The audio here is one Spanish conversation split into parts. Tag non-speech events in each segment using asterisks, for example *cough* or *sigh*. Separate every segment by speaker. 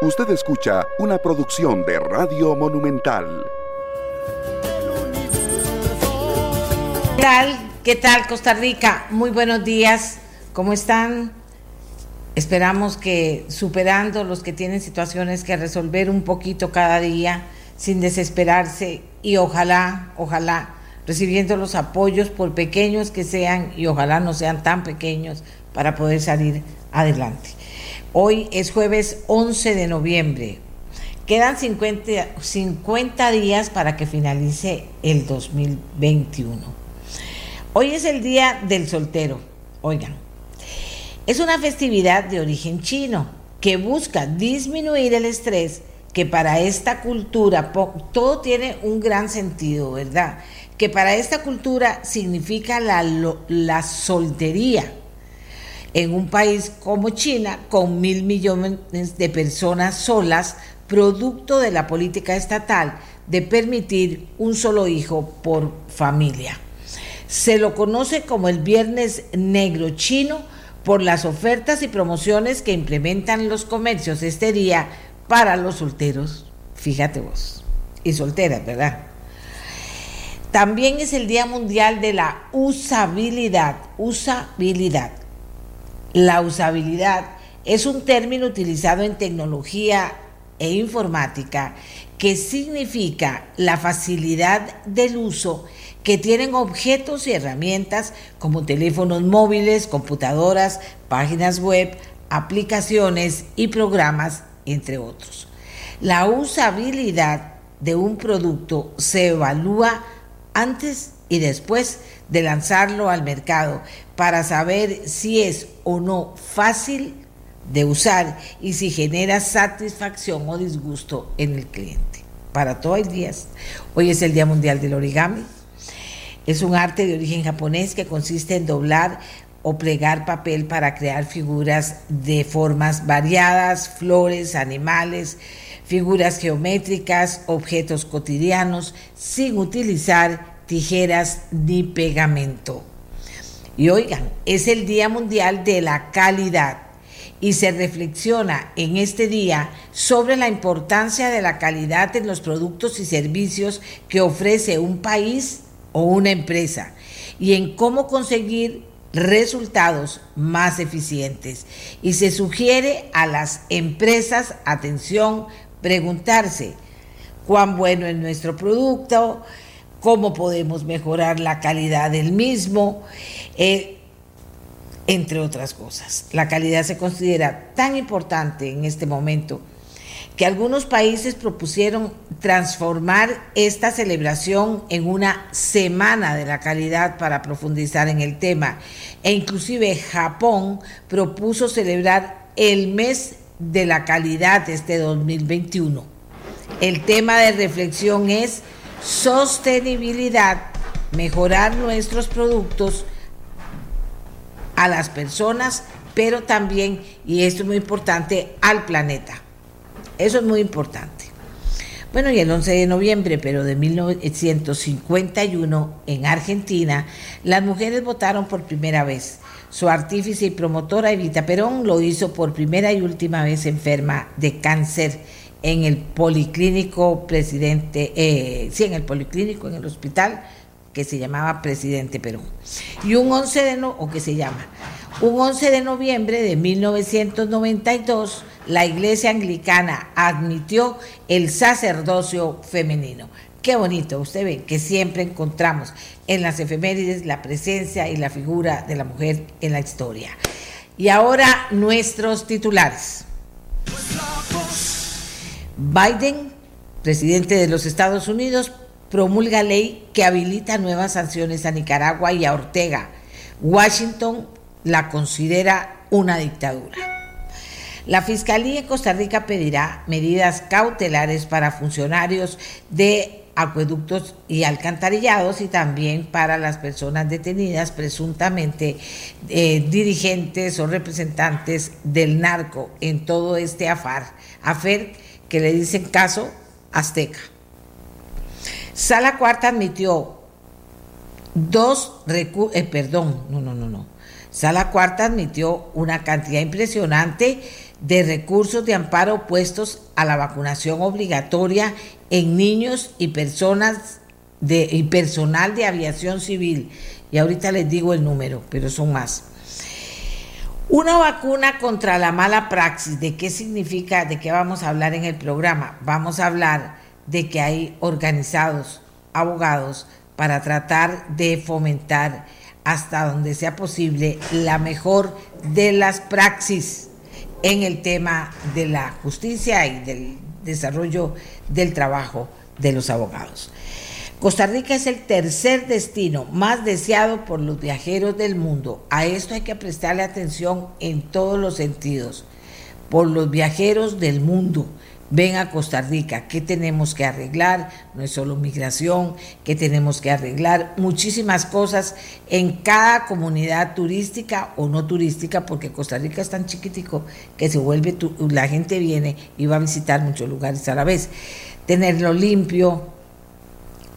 Speaker 1: Usted escucha una producción de Radio Monumental.
Speaker 2: ¿Qué tal? ¿Qué tal Costa Rica? Muy buenos días. ¿Cómo están? Esperamos que superando los que tienen situaciones que resolver un poquito cada día, sin desesperarse y ojalá, ojalá, recibiendo los apoyos por pequeños que sean y ojalá no sean tan pequeños para poder salir adelante. Hoy es jueves 11 de noviembre. Quedan 50, 50 días para que finalice el 2021. Hoy es el Día del Soltero. Oigan, es una festividad de origen chino que busca disminuir el estrés que para esta cultura, todo tiene un gran sentido, ¿verdad? Que para esta cultura significa la, la soltería en un país como China, con mil millones de personas solas, producto de la política estatal de permitir un solo hijo por familia. Se lo conoce como el Viernes Negro Chino por las ofertas y promociones que implementan los comercios este día para los solteros. Fíjate vos. Y solteras, ¿verdad? También es el Día Mundial de la Usabilidad. Usabilidad. La usabilidad es un término utilizado en tecnología e informática que significa la facilidad del uso que tienen objetos y herramientas como teléfonos móviles, computadoras, páginas web, aplicaciones y programas, entre otros. La usabilidad de un producto se evalúa antes y después de lanzarlo al mercado para saber si es o no fácil de usar y si genera satisfacción o disgusto en el cliente. Para todo el día. Hoy es el Día Mundial del Origami. Es un arte de origen japonés que consiste en doblar o plegar papel para crear figuras de formas variadas, flores, animales, figuras geométricas, objetos cotidianos, sin utilizar tijeras ni pegamento. Y oigan, es el Día Mundial de la Calidad. Y se reflexiona en este día sobre la importancia de la calidad en los productos y servicios que ofrece un país o una empresa. Y en cómo conseguir resultados más eficientes. Y se sugiere a las empresas, atención, preguntarse cuán bueno es nuestro producto, cómo podemos mejorar la calidad del mismo, eh, entre otras cosas. La calidad se considera tan importante en este momento que algunos países propusieron transformar esta celebración en una semana de la calidad para profundizar en el tema. E inclusive Japón propuso celebrar el mes de la calidad este 2021. El tema de reflexión es sostenibilidad, mejorar nuestros productos a las personas, pero también, y esto es muy importante, al planeta. Eso es muy importante. Bueno, y el 11 de noviembre, pero de 1951, en Argentina, las mujeres votaron por primera vez. Su artífice y promotora Evita Perón lo hizo por primera y última vez enferma de cáncer en el policlínico presidente, eh, sí, en el policlínico, en el hospital que se llamaba Presidente Perú. Y un 11 de no, o que se llama, un 11 de noviembre de 1992, la Iglesia Anglicana admitió el sacerdocio femenino. Qué bonito, usted ve que siempre encontramos en las efemérides la presencia y la figura de la mujer en la historia. Y ahora nuestros titulares. Biden, presidente de los Estados Unidos, promulga ley que habilita nuevas sanciones a Nicaragua y a Ortega. Washington la considera una dictadura. La Fiscalía en Costa Rica pedirá medidas cautelares para funcionarios de acueductos y alcantarillados y también para las personas detenidas presuntamente eh, dirigentes o representantes del narco en todo este afar, afer que le dicen caso azteca. Sala Cuarta admitió dos recursos, eh, perdón, no, no, no, no. Sala Cuarta admitió una cantidad impresionante de recursos de amparo puestos a la vacunación obligatoria en niños y personas de, y personal de aviación civil. Y ahorita les digo el número, pero son más. Una vacuna contra la mala praxis, ¿de qué significa? ¿De qué vamos a hablar en el programa? Vamos a hablar de que hay organizados abogados para tratar de fomentar hasta donde sea posible la mejor de las praxis en el tema de la justicia y del desarrollo del trabajo de los abogados. Costa Rica es el tercer destino más deseado por los viajeros del mundo. A esto hay que prestarle atención en todos los sentidos. Por los viajeros del mundo. Ven a Costa Rica, ¿qué tenemos que arreglar? No es solo migración, ¿qué tenemos que arreglar? Muchísimas cosas en cada comunidad turística o no turística, porque Costa Rica es tan chiquitico que se vuelve, la gente viene y va a visitar muchos lugares a la vez. Tenerlo limpio,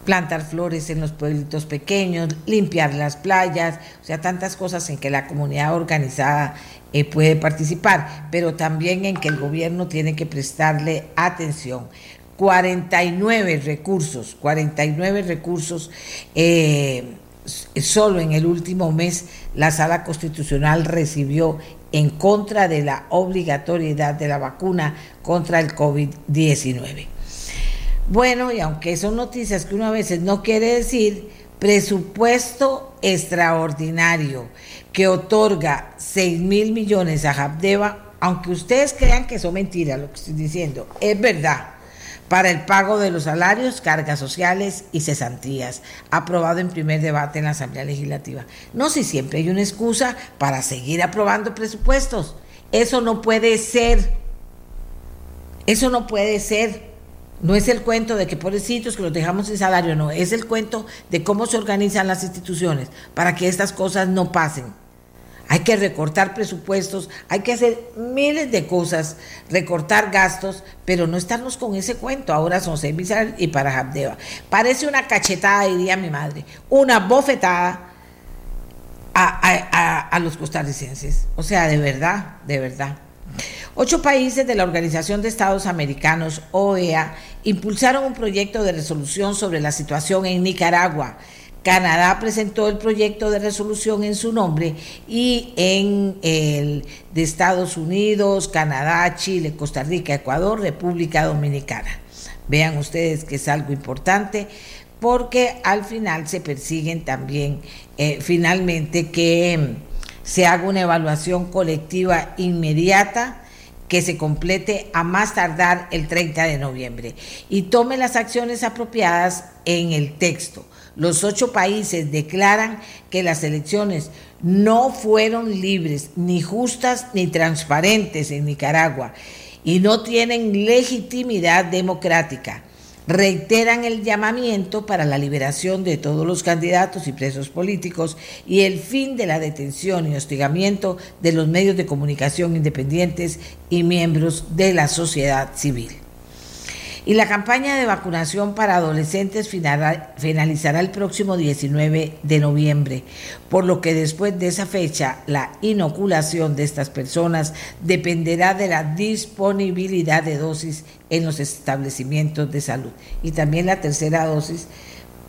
Speaker 2: plantar flores en los pueblitos pequeños, limpiar las playas, o sea, tantas cosas en que la comunidad organizada eh, puede participar, pero también en que el gobierno tiene que prestarle atención. 49 recursos, 49 recursos, eh, solo en el último mes la sala constitucional recibió en contra de la obligatoriedad de la vacuna contra el COVID-19. Bueno, y aunque son noticias que uno a veces no quiere decir, presupuesto extraordinario que otorga 6 mil millones a Habdeba, aunque ustedes crean que son mentiras lo que estoy diciendo, es verdad, para el pago de los salarios, cargas sociales y cesantías, aprobado en primer debate en la Asamblea Legislativa. No si siempre hay una excusa para seguir aprobando presupuestos. Eso no puede ser. Eso no puede ser. No es el cuento de que pobrecitos que los dejamos sin salario, no, es el cuento de cómo se organizan las instituciones para que estas cosas no pasen. Hay que recortar presupuestos, hay que hacer miles de cosas, recortar gastos, pero no estarnos con ese cuento. Ahora son seis y para Habdeba. Parece una cachetada, diría mi madre, una bofetada a, a los costarricenses. O sea, de verdad, de verdad. Ocho países de la Organización de Estados Americanos, OEA, impulsaron un proyecto de resolución sobre la situación en Nicaragua. Canadá presentó el proyecto de resolución en su nombre y en el de Estados Unidos, Canadá, Chile, Costa Rica, Ecuador, República Dominicana. Vean ustedes que es algo importante porque al final se persiguen también eh, finalmente que se haga una evaluación colectiva inmediata que se complete a más tardar el 30 de noviembre y tome las acciones apropiadas en el texto. Los ocho países declaran que las elecciones no fueron libres, ni justas, ni transparentes en Nicaragua y no tienen legitimidad democrática reiteran el llamamiento para la liberación de todos los candidatos y presos políticos y el fin de la detención y hostigamiento de los medios de comunicación independientes y miembros de la sociedad civil y la campaña de vacunación para adolescentes finalizará el próximo 19 de noviembre, por lo que después de esa fecha la inoculación de estas personas dependerá de la disponibilidad de dosis en los establecimientos de salud y también la tercera dosis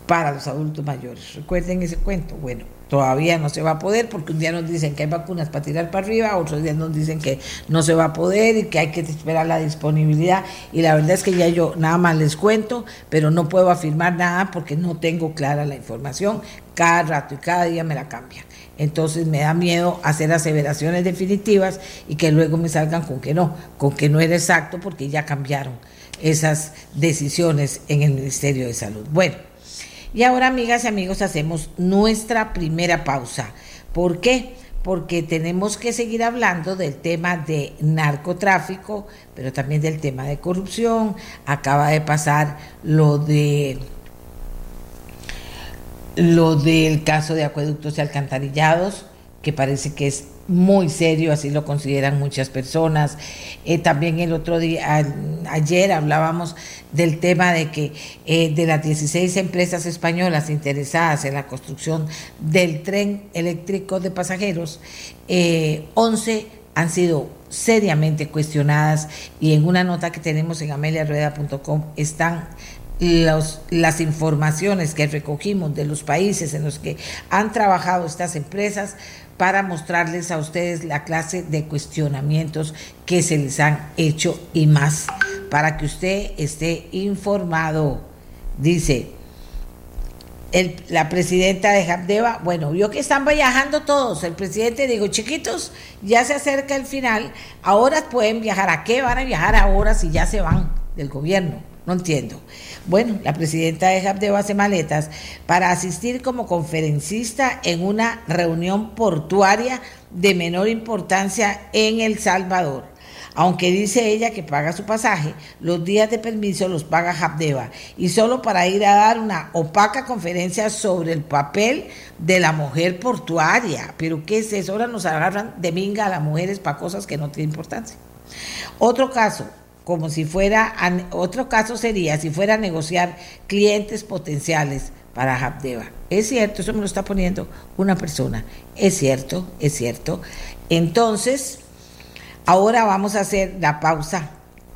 Speaker 2: para los adultos mayores. Recuerden ese cuento. Bueno, todavía no se va a poder porque un día nos dicen que hay vacunas para tirar para arriba, otros días nos dicen que no se va a poder y que hay que esperar la disponibilidad. Y la verdad es que ya yo nada más les cuento, pero no puedo afirmar nada porque no tengo clara la información. Cada rato y cada día me la cambian. Entonces me da miedo hacer aseveraciones definitivas y que luego me salgan con que no, con que no era exacto porque ya cambiaron esas decisiones en el Ministerio de Salud. Bueno. Y ahora, amigas y amigos, hacemos nuestra primera pausa. ¿Por qué? Porque tenemos que seguir hablando del tema de narcotráfico, pero también del tema de corrupción. Acaba de pasar lo de lo del caso de acueductos y alcantarillados, que parece que es muy serio, así lo consideran muchas personas. Eh, también el otro día, ayer hablábamos del tema de que eh, de las 16 empresas españolas interesadas en la construcción del tren eléctrico de pasajeros, 11 eh, han sido seriamente cuestionadas y en una nota que tenemos en ameliarueda.com están las informaciones que recogimos de los países en los que han trabajado estas empresas para mostrarles a ustedes la clase de cuestionamientos que se les han hecho y más, para que usted esté informado. Dice el, la presidenta de Habdeba, bueno, vio que están viajando todos. El presidente dijo, chiquitos, ya se acerca el final, ahora pueden viajar. ¿A qué van a viajar ahora si ya se van del gobierno? No entiendo. Bueno, la presidenta de Habdeba hace maletas para asistir como conferencista en una reunión portuaria de menor importancia en El Salvador. Aunque dice ella que paga su pasaje, los días de permiso los paga Habdeba y solo para ir a dar una opaca conferencia sobre el papel de la mujer portuaria. Pero ¿qué es eso? Ahora nos agarran de minga a las mujeres para cosas que no tienen importancia. Otro caso, como si fuera, otro caso sería si fuera a negociar clientes potenciales para Habdeba. Es cierto, eso me lo está poniendo una persona. Es cierto, es cierto. Entonces, ahora vamos a hacer la pausa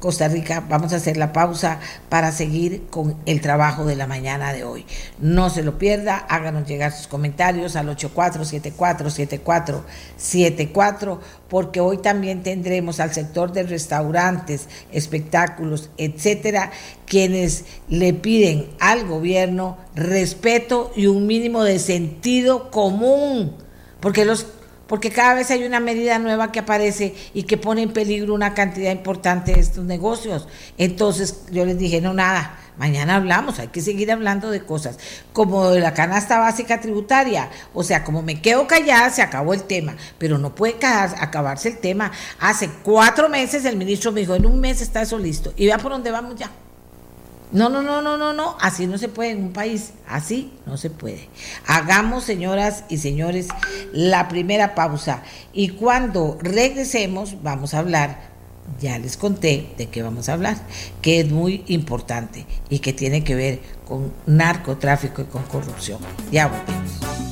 Speaker 2: Costa Rica, vamos a hacer la pausa para seguir con el trabajo de la mañana de hoy. No se lo pierda, háganos llegar sus comentarios al 84747474, porque hoy también tendremos al sector de restaurantes, espectáculos, etcétera, quienes le piden al gobierno respeto y un mínimo de sentido común, porque los porque cada vez hay una medida nueva que aparece y que pone en peligro una cantidad importante de estos negocios. Entonces yo les dije, no, nada, mañana hablamos, hay que seguir hablando de cosas, como de la canasta básica tributaria, o sea, como me quedo callada, se acabó el tema, pero no puede acabarse el tema. Hace cuatro meses el ministro me dijo, en un mes está eso listo, y vea por dónde vamos ya. No, no, no, no, no, no, así no se puede en un país, así no se puede. Hagamos, señoras y señores, la primera pausa y cuando regresemos vamos a hablar, ya les conté de qué vamos a hablar, que es muy importante y que tiene que ver con narcotráfico y con corrupción. Ya volvemos.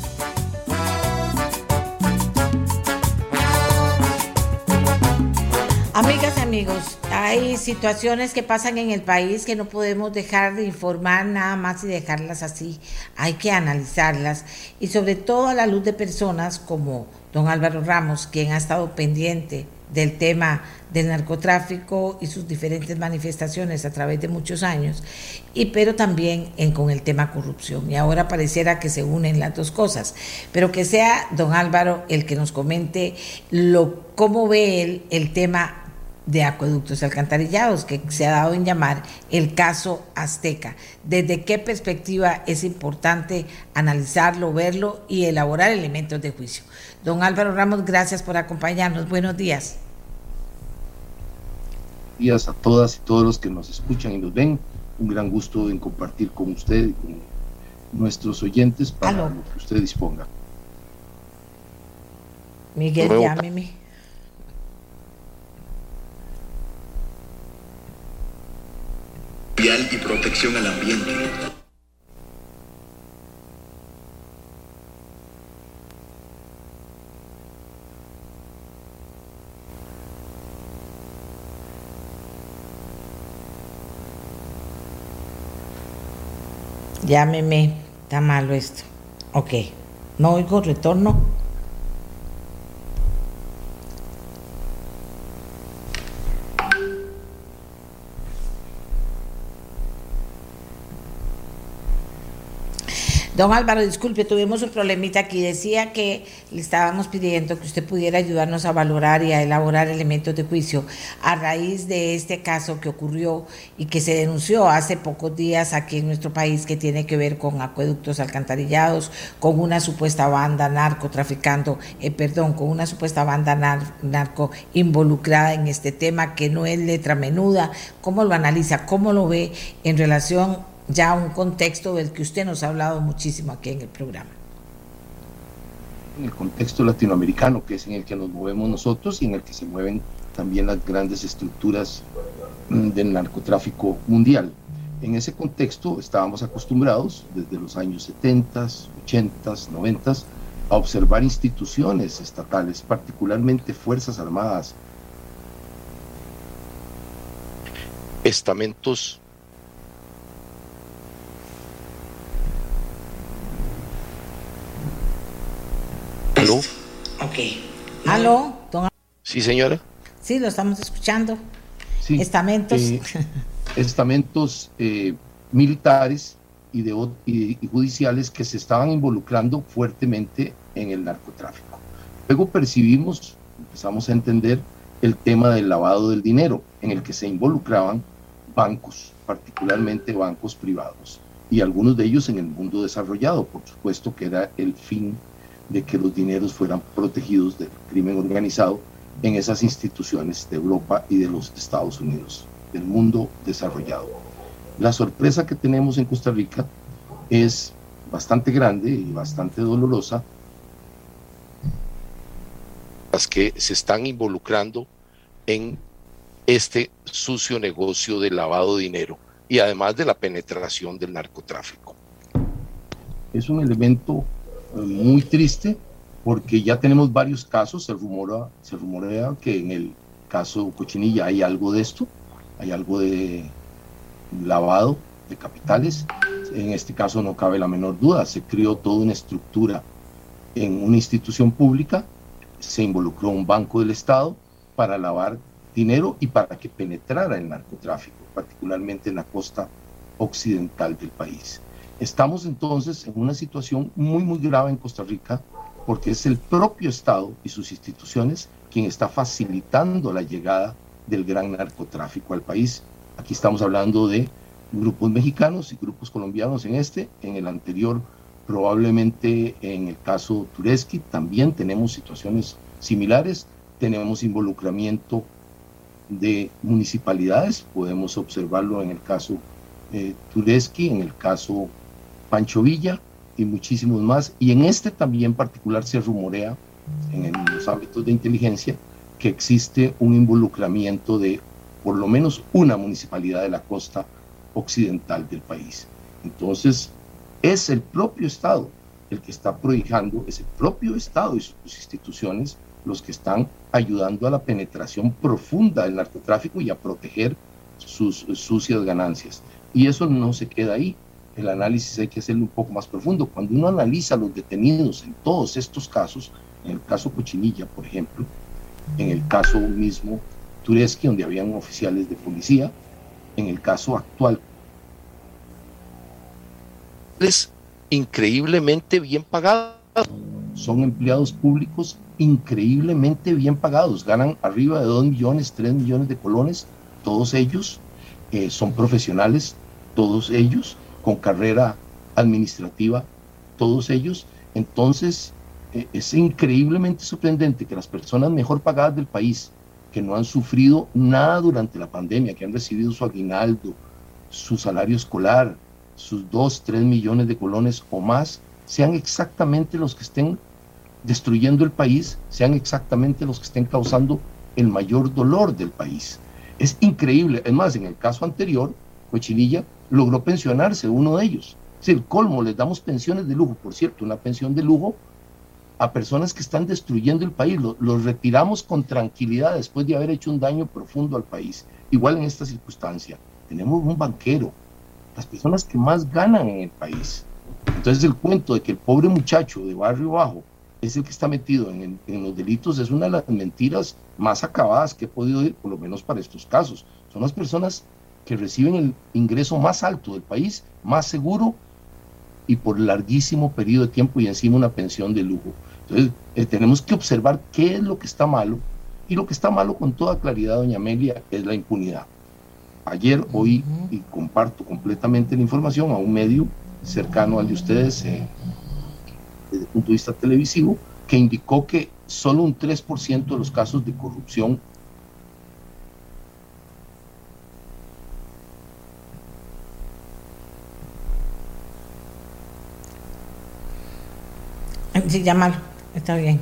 Speaker 2: Amigas amigos, hay situaciones que pasan en el país que no podemos dejar de informar nada más y dejarlas así. Hay que analizarlas y sobre todo a la luz de personas como don Álvaro Ramos, quien ha estado pendiente del tema del narcotráfico y sus diferentes manifestaciones a través de muchos años, y pero también con el tema corrupción. Y ahora pareciera que se unen las dos cosas, pero que sea don Álvaro el que nos comente lo cómo ve él el tema de acueductos alcantarillados, que se ha dado en llamar el caso azteca. ¿Desde qué perspectiva es importante analizarlo, verlo y elaborar elementos de juicio? Don Álvaro Ramos, gracias por acompañarnos. Buenos días.
Speaker 3: Buenos días a todas y todos los que nos escuchan y nos ven. Un gran gusto en compartir con usted y con nuestros oyentes para lo que usted disponga.
Speaker 2: Miguel, llámeme.
Speaker 4: Y protección al ambiente.
Speaker 2: Llámeme, está malo esto. Ok, no oigo retorno. Don Álvaro, disculpe, tuvimos un problemita aquí. Decía que le estábamos pidiendo que usted pudiera ayudarnos a valorar y a elaborar elementos de juicio a raíz de este caso que ocurrió y que se denunció hace pocos días aquí en nuestro país que tiene que ver con acueductos alcantarillados, con una supuesta banda narcotraficando, eh, perdón, con una supuesta banda narco involucrada en este tema que no es letra menuda. ¿Cómo lo analiza? ¿Cómo lo ve en relación ya un contexto del que usted nos ha hablado muchísimo aquí en el programa.
Speaker 3: en el contexto latinoamericano, que es en el que nos movemos nosotros y en el que se mueven también las grandes estructuras mm, del narcotráfico mundial. En ese contexto estábamos acostumbrados desde los años 70, 80, 90 a observar instituciones estatales, particularmente Fuerzas Armadas, estamentos
Speaker 2: ¿Aló? Ok. ¿Aló?
Speaker 3: Sí, señora.
Speaker 2: Sí, lo estamos escuchando. Estamentos. Eh,
Speaker 3: estamentos eh, militares y, de, y judiciales que se estaban involucrando fuertemente en el narcotráfico. Luego percibimos, empezamos a entender el tema del lavado del dinero, en el que se involucraban bancos, particularmente bancos privados, y algunos de ellos en el mundo desarrollado, por supuesto que era el fin de que los dineros fueran protegidos del crimen organizado en esas instituciones de Europa y de los Estados Unidos, del mundo desarrollado. La sorpresa que tenemos en Costa Rica es bastante grande y bastante dolorosa. Las que se están involucrando en este sucio negocio de lavado de dinero y además de la penetración del narcotráfico. Es un elemento muy triste porque ya tenemos varios casos, se rumora, se rumorea que en el caso Cochinilla hay algo de esto, hay algo de lavado de capitales. En este caso no cabe la menor duda, se creó toda una estructura en una institución pública, se involucró un banco del Estado para lavar dinero y para que penetrara el narcotráfico, particularmente en la costa occidental del país. Estamos entonces en una situación muy, muy grave en Costa Rica porque es el propio Estado y sus instituciones quien está facilitando la llegada del gran narcotráfico al país. Aquí estamos hablando de grupos mexicanos y grupos colombianos en este, en el anterior probablemente en el caso Tureski también tenemos situaciones similares, tenemos involucramiento de municipalidades, podemos observarlo en el caso eh, Tureski, en el caso Pancho Villa y muchísimos más. Y en este también particular se rumorea, en, los ámbitos de inteligencia, que existe un involucramiento de por lo menos una municipalidad de la costa occidental del país. Entonces, es el propio Estado el que está prohijando, es el propio Estado y sus instituciones los que están ayudando a la penetración profunda del narcotráfico y a proteger sus sucias ganancias. Y eso no se queda ahí. El análisis hay que hacerlo un poco más profundo. Cuando uno analiza los detenidos en todos estos casos, en el caso Cochinilla, por ejemplo, en el caso mismo Tureski, donde habían oficiales de policía, en el caso actual. Es increíblemente bien pagado. Son empleados públicos increíblemente bien pagados, ganan arriba de 2 millones, 3 millones de colones, todos ellos eh, son profesionales, todos ellos con carrera administrativa, todos ellos. Entonces, eh, es increíblemente sorprendente que las personas mejor pagadas del país, que no han sufrido nada durante la pandemia, que han recibido su aguinaldo, su salario escolar, sus 2, 3 millones de colones o más, sean exactamente los que estén destruyendo el país sean exactamente los que estén causando el mayor dolor del país. Es increíble. Es más, en el caso anterior, Cochinilla logró pensionarse, uno de ellos. Es el colmo, les damos pensiones de lujo. Por cierto, una pensión de lujo a personas que están destruyendo el país. Los, retiramos con tranquilidad después de haber hecho un daño profundo al país. Igual en esta circunstancia, tenemos un banquero, las personas que más ganan en el país. Entonces el cuento de que el pobre muchacho de barrio bajo es el que está metido en, los delitos, es una de las mentiras más acabadas que he podido oír, por lo menos para estos casos. Son las personas que reciben el ingreso más alto del país, más seguro y por larguísimo periodo de tiempo y encima una pensión de lujo. Entonces, eh, tenemos que observar qué es lo que está malo y lo que está malo con toda claridad, doña Amelia, es la impunidad. Ayer, hoy, y comparto completamente la información a un medio cercano al de ustedes, eh, desde el punto de vista televisivo, que indicó que solo un 3% de los casos de corrupción
Speaker 2: Sí, llámalo. está bien.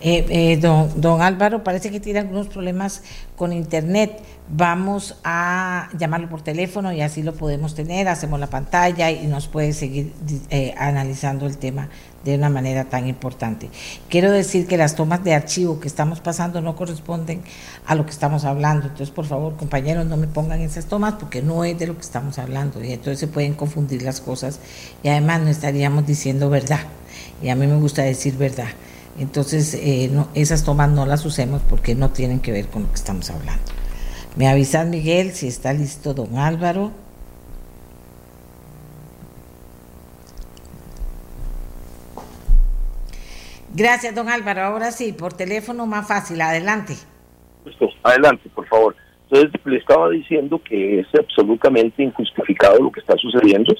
Speaker 2: Eh, eh, don, don Álvaro parece que tiene algunos problemas con internet. Vamos a llamarlo por teléfono y así lo podemos tener. Hacemos la pantalla y nos puede seguir eh, analizando el tema de una manera tan importante. Quiero decir que las tomas de archivo que estamos pasando no corresponden a lo que estamos hablando. Entonces, por favor, compañeros, no me pongan esas tomas porque no es de lo que estamos hablando. Y entonces se pueden confundir las cosas y además no estaríamos diciendo verdad. Y a mí me gusta decir verdad. Entonces, eh, esas tomas no las usemos porque no tienen que ver con lo que estamos hablando. Me avisan, Miguel, si está listo don Álvaro. Gracias, don Álvaro. Ahora sí, por teléfono más fácil. Adelante.
Speaker 4: Adelante, por favor. Entonces, le estaba diciendo que es absolutamente injustificado lo que está sucediendo.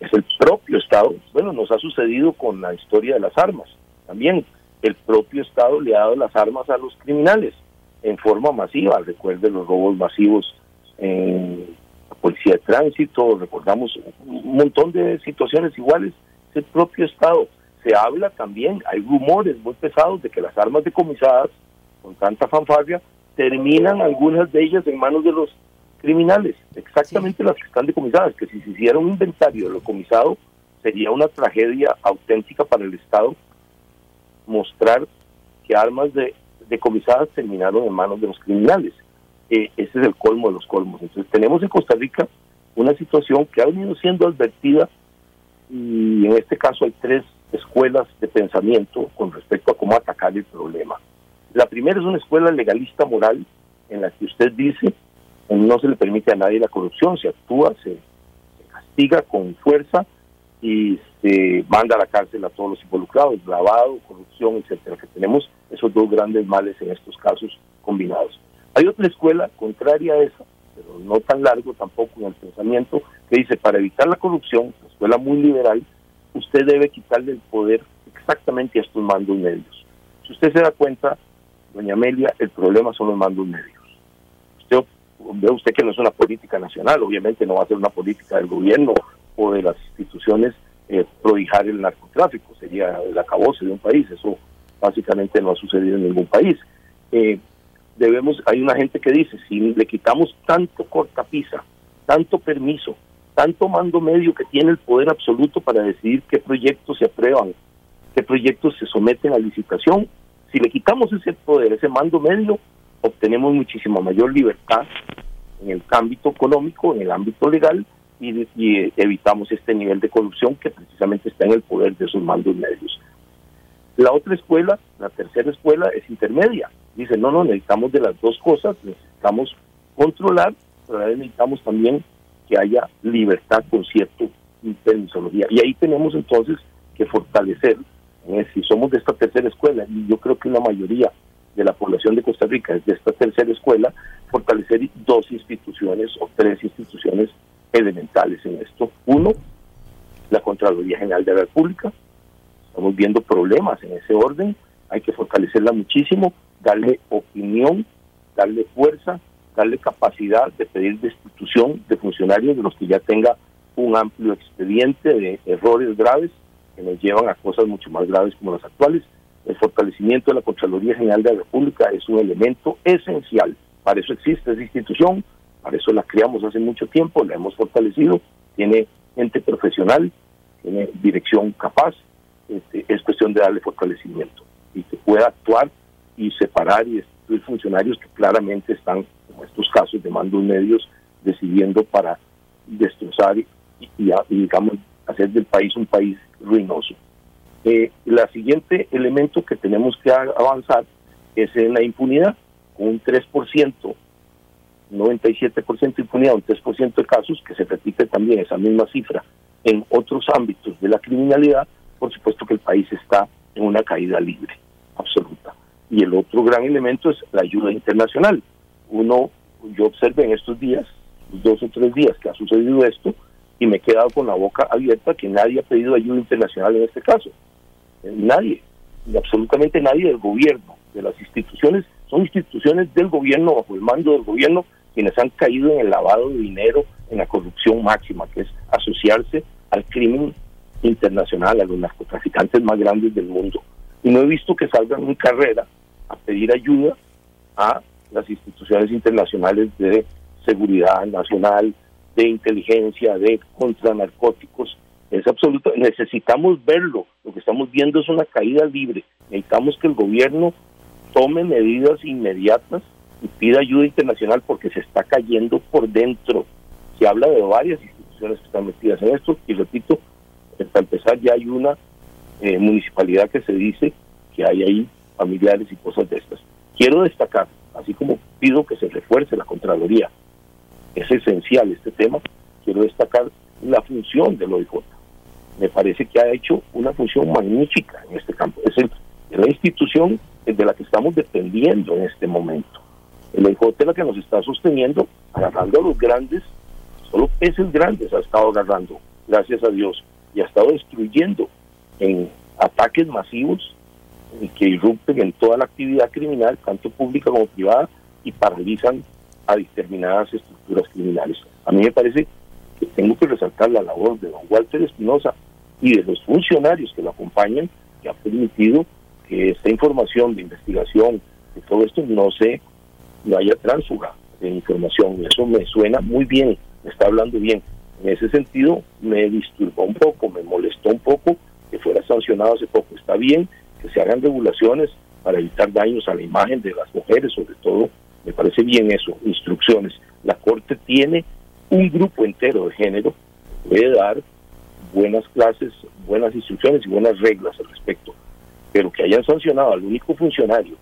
Speaker 4: Es el propio Estado. Bueno, nos ha sucedido con la historia de las armas. También el propio Estado le ha dado las armas a los criminales en forma masiva. Recuerde los robos masivos en la policía de tránsito, recordamos un montón de situaciones iguales. Es el propio Estado. Se habla también, hay rumores muy pesados de que las armas decomisadas, con tanta fanfarria, terminan algunas de ellas en manos de los criminales, exactamente las que están decomisadas, que si se hiciera un inventario de lo comisado, sería una tragedia auténtica para el Estado mostrar que armas de, decomisadas terminaron en manos de los criminales. Eh, ese es el colmo de los colmos. Entonces tenemos en Costa Rica una situación que ha venido siendo advertida y en este caso hay tres escuelas de pensamiento con respecto a cómo atacar el problema. La primera es una escuela legalista moral en la que usted dice no se le permite a nadie la corrupción, se actúa, se castiga con fuerza y se manda a la cárcel a todos los involucrados, lavado, corrupción, etcétera, que tenemos esos dos grandes males en estos casos combinados. Hay otra escuela contraria a esa, pero no tan largo tampoco en el pensamiento, que dice, para evitar la corrupción, una escuela muy liberal, usted debe quitarle el poder exactamente a estos mandos medios. Si usted se da cuenta, doña Amelia, el problema son los mandos medios. Ve usted que no es una política nacional, obviamente no va a ser una política del gobierno o de las instituciones eh, el narcotráfico, sería el acabose de un país, eso básicamente no ha sucedido en ningún país. Eh, debemos, hay una gente que dice, si le quitamos tanto cortapisa, tanto permiso, tanto mando medio que tiene el poder absoluto para decidir qué proyectos se aprueban, qué proyectos se someten a licitación, si le quitamos ese poder, ese mando medio, obtenemos muchísima mayor libertad en el ámbito económico, en el ámbito legal, y, evitamos este nivel de corrupción que precisamente está en el poder de esos mandos medios. La otra escuela, la tercera escuela, es intermedia. Dice, no, no, necesitamos de las dos cosas, necesitamos controlar, pero necesitamos también que haya libertad con cierto permisología. Y ahí tenemos entonces que fortalecer, eh, si somos de esta tercera escuela, y yo creo que la mayoría de la población de Costa Rica es de esta tercera escuela, fortalecer dos instituciones o tres instituciones elementales en esto. Uno, la Contraloría General de la República. Estamos viendo problemas en ese orden. Hay que fortalecerla muchísimo, darle opinión, darle fuerza, darle capacidad de pedir destitución de funcionarios de los que ya tenga un amplio expediente de errores graves que nos llevan a cosas mucho más graves como las actuales. El fortalecimiento de la Contraloría General de la República es un elemento esencial. Para eso existe esa institución, para eso la creamos hace mucho tiempo, la hemos fortalecido, tiene gente profesional, tiene dirección capaz, este, es cuestión de darle fortalecimiento y que pueda actuar y separar y destruir funcionarios que claramente están, en estos casos de medios, decidiendo para destrozar y, digamos, hacer del país un país ruinoso. Eh, la siguiente elemento que tenemos que avanzar es en la impunidad, un 3% 97% de impunidad, un 3% de casos, que se repite también esa misma cifra en otros ámbitos de la criminalidad, por supuesto que el país está en una caída libre, absoluta. Y el otro gran elemento es la ayuda internacional. Uno, yo observé en estos días, dos o tres días que ha sucedido esto, y me he quedado con la boca abierta que nadie ha pedido ayuda internacional en este caso. Nadie, absolutamente nadie del gobierno, de las instituciones, son instituciones del gobierno, bajo el mando del gobierno, quienes han caído en el lavado de dinero, en la corrupción máxima, que es asociarse al crimen internacional, a los narcotraficantes más grandes del mundo. y no he visto que salgan en carrera a pedir ayuda a las instituciones internacionales de seguridad nacional, de inteligencia, de contra narcóticos. Es absoluto, necesitamos verlo. Lo que estamos viendo es una caída libre. Necesitamos que el gobierno tome medidas inmediatas y pida ayuda internacional porque se está cayendo por dentro. Se habla de varias instituciones que están metidas en esto y repito, para empezar ya hay una eh, municipalidad que se dice que hay ahí familiares y cosas de estas. Quiero destacar, así como pido que se refuerce la Contraloría, es esencial este tema, quiero destacar la función del OIJ. Me parece que ha hecho una función magnífica en este campo. Es, el, la institución de la que estamos dependiendo en este momento. El es la que nos está sosteniendo, agarrando a los grandes, solo peces grandes ha estado agarrando, gracias a Dios, y ha estado destruyendo en ataques masivos que irrumpen en toda la actividad criminal, tanto pública como privada, y paralizan a determinadas estructuras criminales. A mí me parece que tengo que resaltar la labor de don Walter Espinosa y de los funcionarios que lo acompañan, que ha permitido que esta información de investigación, de todo esto no se no haya tránsfuga de información. Eso me suena muy bien, me está hablando bien. En ese sentido, me disturbó un poco, me molestó un poco que fuera sancionado hace poco. Está bien que se hagan regulaciones para evitar daños a la imagen de las mujeres, sobre todo, me parece bien eso, instrucciones. La Corte tiene un grupo entero de género, puede dar buenas clases, buenas instrucciones y buenas reglas al respecto, pero que hayan sancionado al único funcionario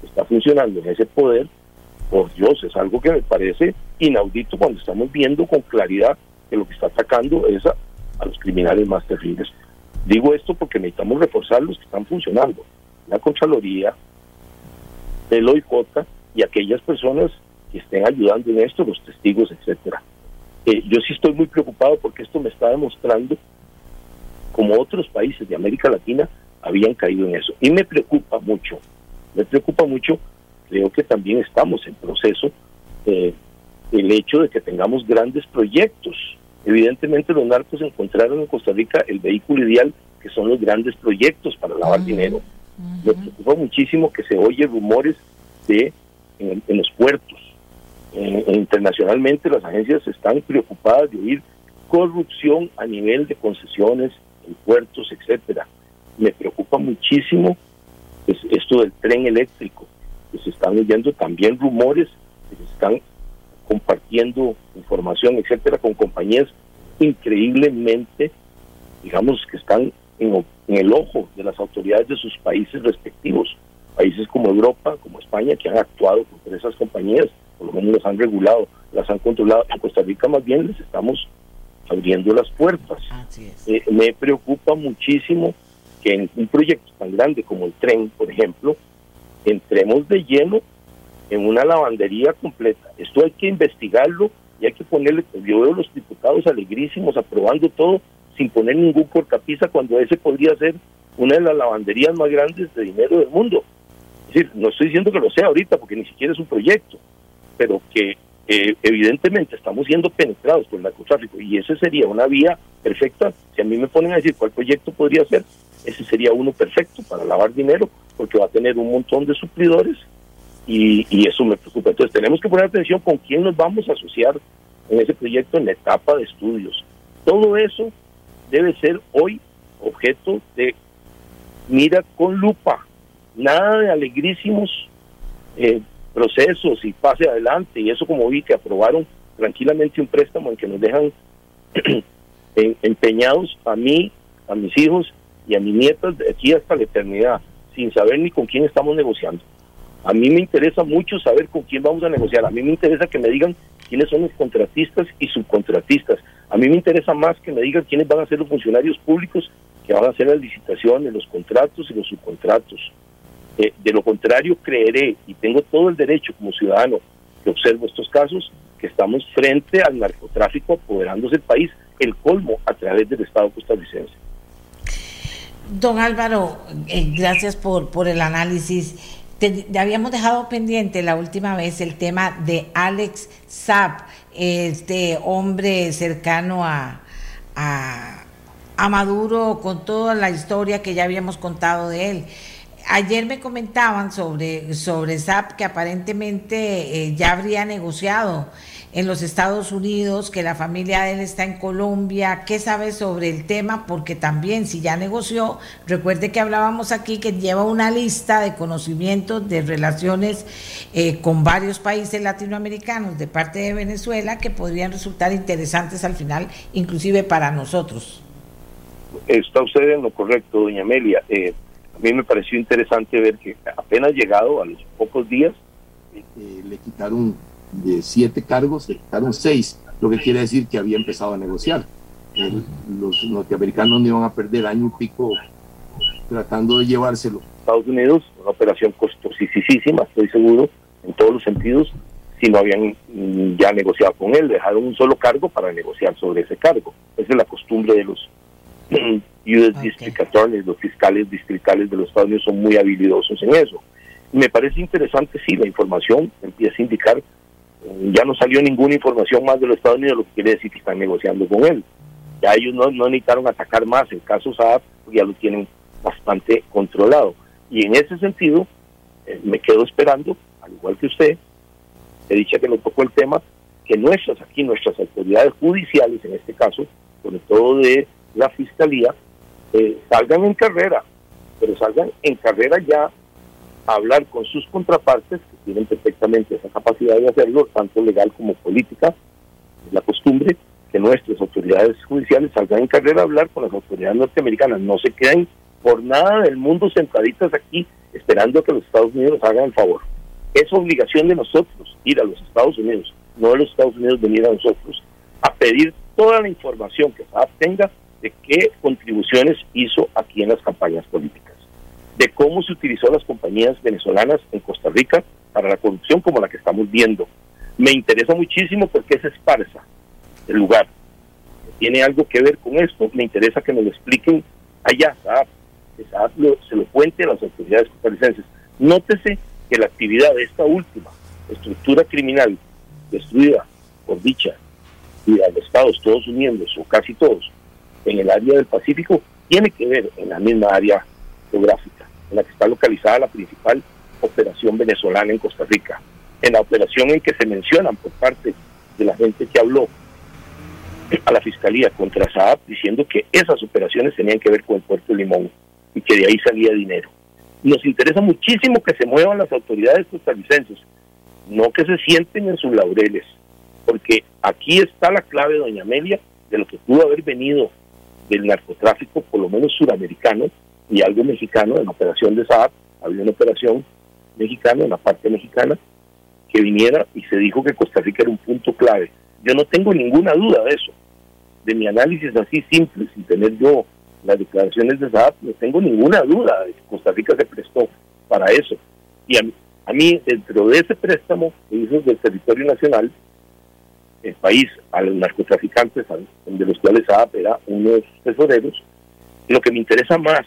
Speaker 4: que está funcionando en ese poder, por Dios, es algo que me parece inaudito cuando estamos viendo con claridad que lo que está atacando es a, los criminales más terribles. Digo esto porque necesitamos reforzar los que están funcionando. La Contraloría, el OIJ y aquellas personas que estén ayudando en esto, los testigos, etcétera. Eh, yo sí estoy muy preocupado porque esto me está demostrando como otros países de América Latina habían caído en eso. Y me preocupa mucho, me preocupa mucho, creo que también estamos en proceso, eh, el hecho de que tengamos grandes proyectos Evidentemente los narcos encontraron en Costa Rica el vehículo ideal, que son los grandes proyectos para lavar dinero. Me preocupa muchísimo que se oye rumores de en, los puertos. internacionalmente las agencias están preocupadas de oír corrupción a nivel de concesiones en puertos, etcétera. Me preocupa muchísimo pues, esto del tren eléctrico, que se están oyendo también rumores que se están compartiendo información, etcétera, con compañías increíblemente, digamos, que están en, el ojo de las autoridades de sus países respectivos. Países como Europa, como España, que han actuado contra esas compañías, por lo menos las han regulado, las han controlado. En Costa Rica más bien les estamos abriendo las puertas. Eh, me preocupa muchísimo que en un proyecto tan grande como el tren, por ejemplo, entremos de lleno en una lavandería completa. Esto hay que investigarlo y hay que ponerle, yo veo los diputados alegrísimos aprobando todo sin poner ningún cortapisa cuando ese podría ser una de las lavanderías más grandes de dinero del mundo. Es decir, no estoy diciendo que lo sea ahorita porque ni siquiera es un proyecto, pero que eh, evidentemente estamos siendo penetrados por el narcotráfico y esa sería una vía perfecta. Si a mí me ponen a decir cuál proyecto podría ser, ese sería uno perfecto para lavar dinero porque va a tener un montón de suplidores y, eso me preocupa. Entonces tenemos que poner atención con quién nos vamos a asociar en ese proyecto en la etapa de estudios. Todo eso debe ser hoy objeto de mira con lupa, nada de alegrísimos eh, procesos y pase adelante. Y eso como vi que aprobaron tranquilamente un préstamo en que nos dejan *clears throat* empeñados a mí, a mis hijos y a mis nietas de aquí hasta la eternidad, sin saber ni con quién estamos negociando. A mí me interesa mucho saber con quién vamos a negociar. A mí me interesa que me digan quiénes son los contratistas y subcontratistas. A mí me interesa más que me digan quiénes van a ser los funcionarios públicos que van a hacer las licitaciones, los contratos y los subcontratos. Eh, de lo contrario, creeré, y tengo todo el derecho como ciudadano que observo estos casos, que estamos frente al narcotráfico apoderándose el país, el colmo a través del Estado costarricense.
Speaker 2: Don Álvaro, eh, gracias por, por el análisis habíamos dejado pendiente la última vez el tema de Alex Saab, este hombre cercano a, a, Maduro, con toda la historia que ya habíamos contado de él. Ayer me comentaban sobre, sobre SAP que aparentemente eh, ya habría negociado en los Estados Unidos, que la familia de él está en Colombia. ¿Qué sabe sobre el tema? Porque también si ya negoció, recuerde que hablábamos aquí que lleva una lista de conocimientos de relaciones eh, con varios países latinoamericanos de parte de Venezuela que podrían resultar interesantes al final, inclusive para nosotros.
Speaker 4: Está usted en lo correcto, doña Amelia. Eh, a mí me pareció interesante ver que apenas llegado a los pocos días,
Speaker 5: eh, le quitaron de siete cargos se quitaron seis, lo que quiere decir que había empezado a negociar. los norteamericanos no iban a perder año y pico tratando de llevárselo.
Speaker 4: Estados Unidos, una operación costosísima, estoy seguro, en todos los sentidos, si no habían mm, ya negociado con él, dejaron un solo cargo para negociar sobre ese cargo. Esa es la costumbre de los *clears throat* US District Attorneys, los fiscales distritales de los Estados Unidos son muy habilidosos en eso. Me parece interesante, sí, la información empieza a indicar ya no salió ninguna información más de los Estados Unidos, lo que quiere decir que están negociando con él. Ya ellos no, no necesitaron atacar más el caso Saab, ya lo tienen bastante controlado. Y en ese sentido, eh, me quedo esperando, al igual que usted, he dicho que lo tocó el tema, que nuestras, aquí nuestras autoridades judiciales, en este caso, sobre todo de la Fiscalía, eh, salgan en carrera, pero salgan en carrera ya a hablar con sus contrapartes tienen perfectamente esa capacidad de hacerlo, tanto legal como política. Es la costumbre que nuestras autoridades judiciales salgan en carrera a hablar con las autoridades norteamericanas. No se queden por nada del mundo sentaditas aquí esperando que los Estados Unidos hagan el favor. Es obligación de nosotros ir a los Estados Unidos, no de los Estados Unidos venir a nosotros, a pedir toda la información que SAP tenga de qué contribuciones hizo aquí en las campañas políticas, de cómo se utilizó las compañías venezolanas en Costa Rica para la corrupción como la que estamos viendo. Me interesa muchísimo porque es esparsa el lugar. Tiene algo que ver con esto, me interesa que me lo expliquen allá, que se lo cuente a las autoridades costarricenses. Nótese que la actividad de esta última estructura criminal destruida por dicha y a los estados todos unidos o casi todos en el área del Pacífico tiene que ver en la misma área geográfica en la que está localizada la principal operación venezolana en Costa Rica. En la operación en que se mencionan por parte de la gente que habló a la fiscalía contra Saab diciendo que esas operaciones tenían que ver con el puerto Limón y que de ahí salía dinero. Nos interesa muchísimo que se muevan las autoridades costarricenses, no que se sienten en sus laureles, porque aquí está la clave, doña Amelia, de lo que pudo haber venido del narcotráfico, por lo menos suramericano, y algo mexicano en la operación de Saab, había una operación mexicano, en la parte mexicana, que viniera y se dijo que Costa Rica era un punto clave. Yo no tengo ninguna duda de eso. De mi análisis así simple, sin tener yo las declaraciones de SAP, no tengo ninguna duda de que Costa Rica se prestó para eso. Y a mí, a mí dentro de ese préstamo que hizo del territorio nacional, el país a los narcotraficantes, de los cuales SAP era uno de sus tesoreros, lo que me interesa más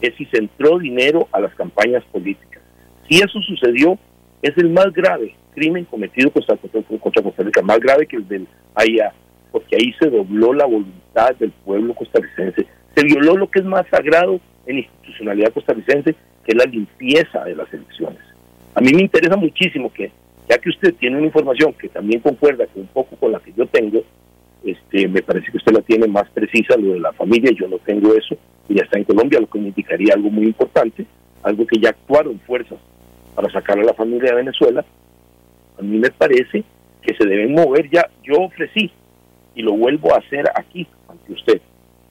Speaker 4: es si se entró dinero a las campañas políticas. Si eso sucedió, es el más grave crimen cometido contra, contra Costa Rica, más grave que el del AIA, porque ahí se dobló la voluntad del pueblo costarricense, se violó lo que es más sagrado en institucionalidad costarricense, que es la limpieza de las elecciones. A mí me interesa muchísimo que, ya que usted tiene una información que también concuerda con un poco con la que yo tengo, este, me parece que usted la tiene más precisa, lo de la familia, yo no tengo eso, y ya está en Colombia, lo que me indicaría algo muy importante, algo que ya actuaron fuerzas para sacar a la familia de Venezuela, a mí me parece que se deben mover ya. Yo ofrecí y lo vuelvo a hacer aquí ante usted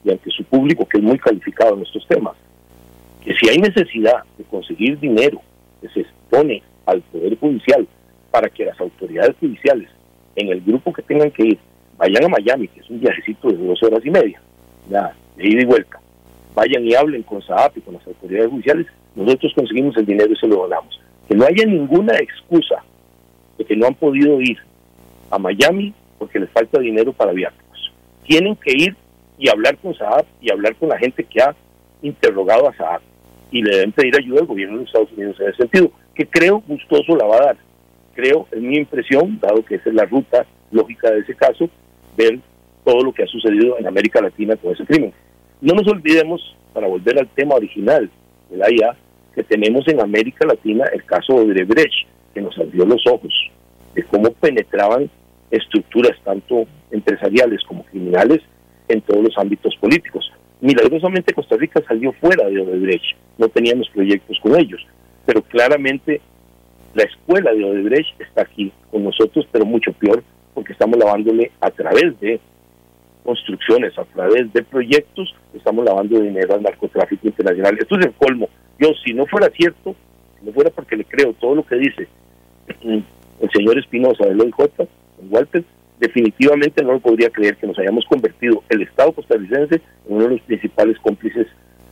Speaker 4: y ante su público que es muy calificado en estos temas, que si hay necesidad de conseguir dinero que se expone al Poder Judicial para que las autoridades judiciales en el grupo que tengan que ir vayan a Miami, que es un viajecito de dos horas y media, ya, de ida y vuelta, vayan y hablen con SAAP y con las autoridades judiciales, nosotros conseguimos el dinero y se lo donamos que no haya ninguna excusa de que no han podido ir a Miami porque les falta dinero para viáticos. Tienen que ir y hablar con Saab y hablar con la gente que ha interrogado a Saab y le deben pedir ayuda al gobierno de Estados Unidos en ese sentido, que creo gustoso la va a dar. Creo, es mi impresión, dado que esa es la ruta lógica de ese caso, ver todo lo que ha sucedido en América Latina con ese crimen. No nos olvidemos, para volver al tema original de la IA, que tenemos en América Latina el caso de Odebrecht, que nos abrió los ojos de cómo penetraban estructuras tanto empresariales como criminales en todos los ámbitos políticos. Milagrosamente Costa Rica salió fuera de Odebrecht, no teníamos proyectos con ellos, pero claramente la escuela de Odebrecht está aquí con nosotros, pero mucho peor porque estamos lavándole a través de construcciones, a través de proyectos, estamos lavando dinero al narcotráfico internacional. Esto es el colmo. Yo, si no fuera cierto, si no fuera porque le creo todo lo que dice el señor Espinosa del OIJ, en Walter, definitivamente no lo podría creer que nos hayamos convertido el Estado costarricense en uno de los principales cómplices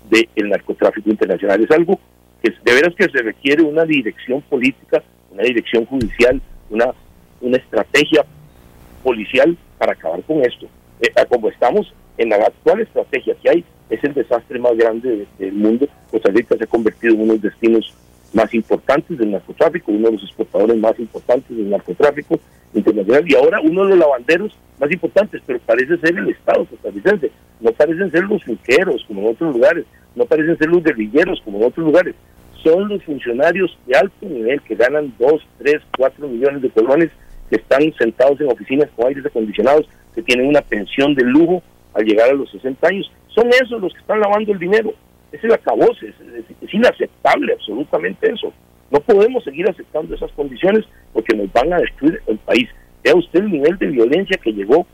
Speaker 4: del narcotráfico internacional. Es algo que de veras que se requiere una dirección política, una dirección judicial, una, una estrategia policial para acabar con esto. Eh, como estamos en la actual estrategia que hay, es el desastre más grande del mundo. Costa Rica se ha convertido en uno de los destinos más importantes del narcotráfico, uno de los exportadores más importantes del narcotráfico internacional y ahora uno de los lavanderos más importantes, pero parece ser el Estado costarricense, no parecen ser los finqueros como en otros lugares, no parecen ser los guerrilleros como en otros lugares, son los funcionarios de alto nivel que ganan 2, 3, 4 millones de colones, que están sentados en oficinas con aires acondicionados, que tienen una pensión de lujo al llegar a los 60 años, son esos los que están lavando el dinero es el acabose, es, inaceptable absolutamente eso. No podemos seguir aceptando esas condiciones porque nos van a destruir el país. Vea usted el nivel de violencia que llegó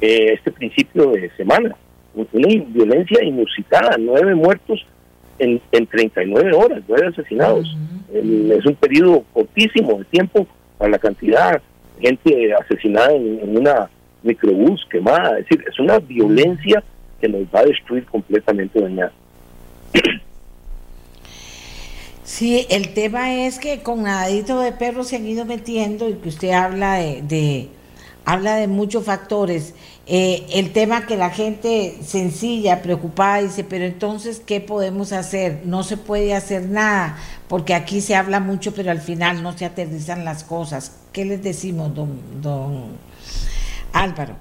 Speaker 4: eh, este principio de semana. Una violencia inusitada, nueve muertos en, en 39 horas, nueve asesinados. es un periodo cortísimo de tiempo para la cantidad de gente asesinada en, en una microbús quemada. Es decir, es una violencia que nos va a destruir completamente, doña
Speaker 2: Sí, el tema es que con nadadito de perro se han ido metiendo y que usted habla de, habla de muchos factores. Eh, el tema que la gente sencilla, preocupada, dice, pero entonces, ¿qué podemos hacer? No se puede hacer nada, porque aquí se habla mucho, pero al final no se aterrizan las cosas. ¿Qué les decimos, don, don Álvaro?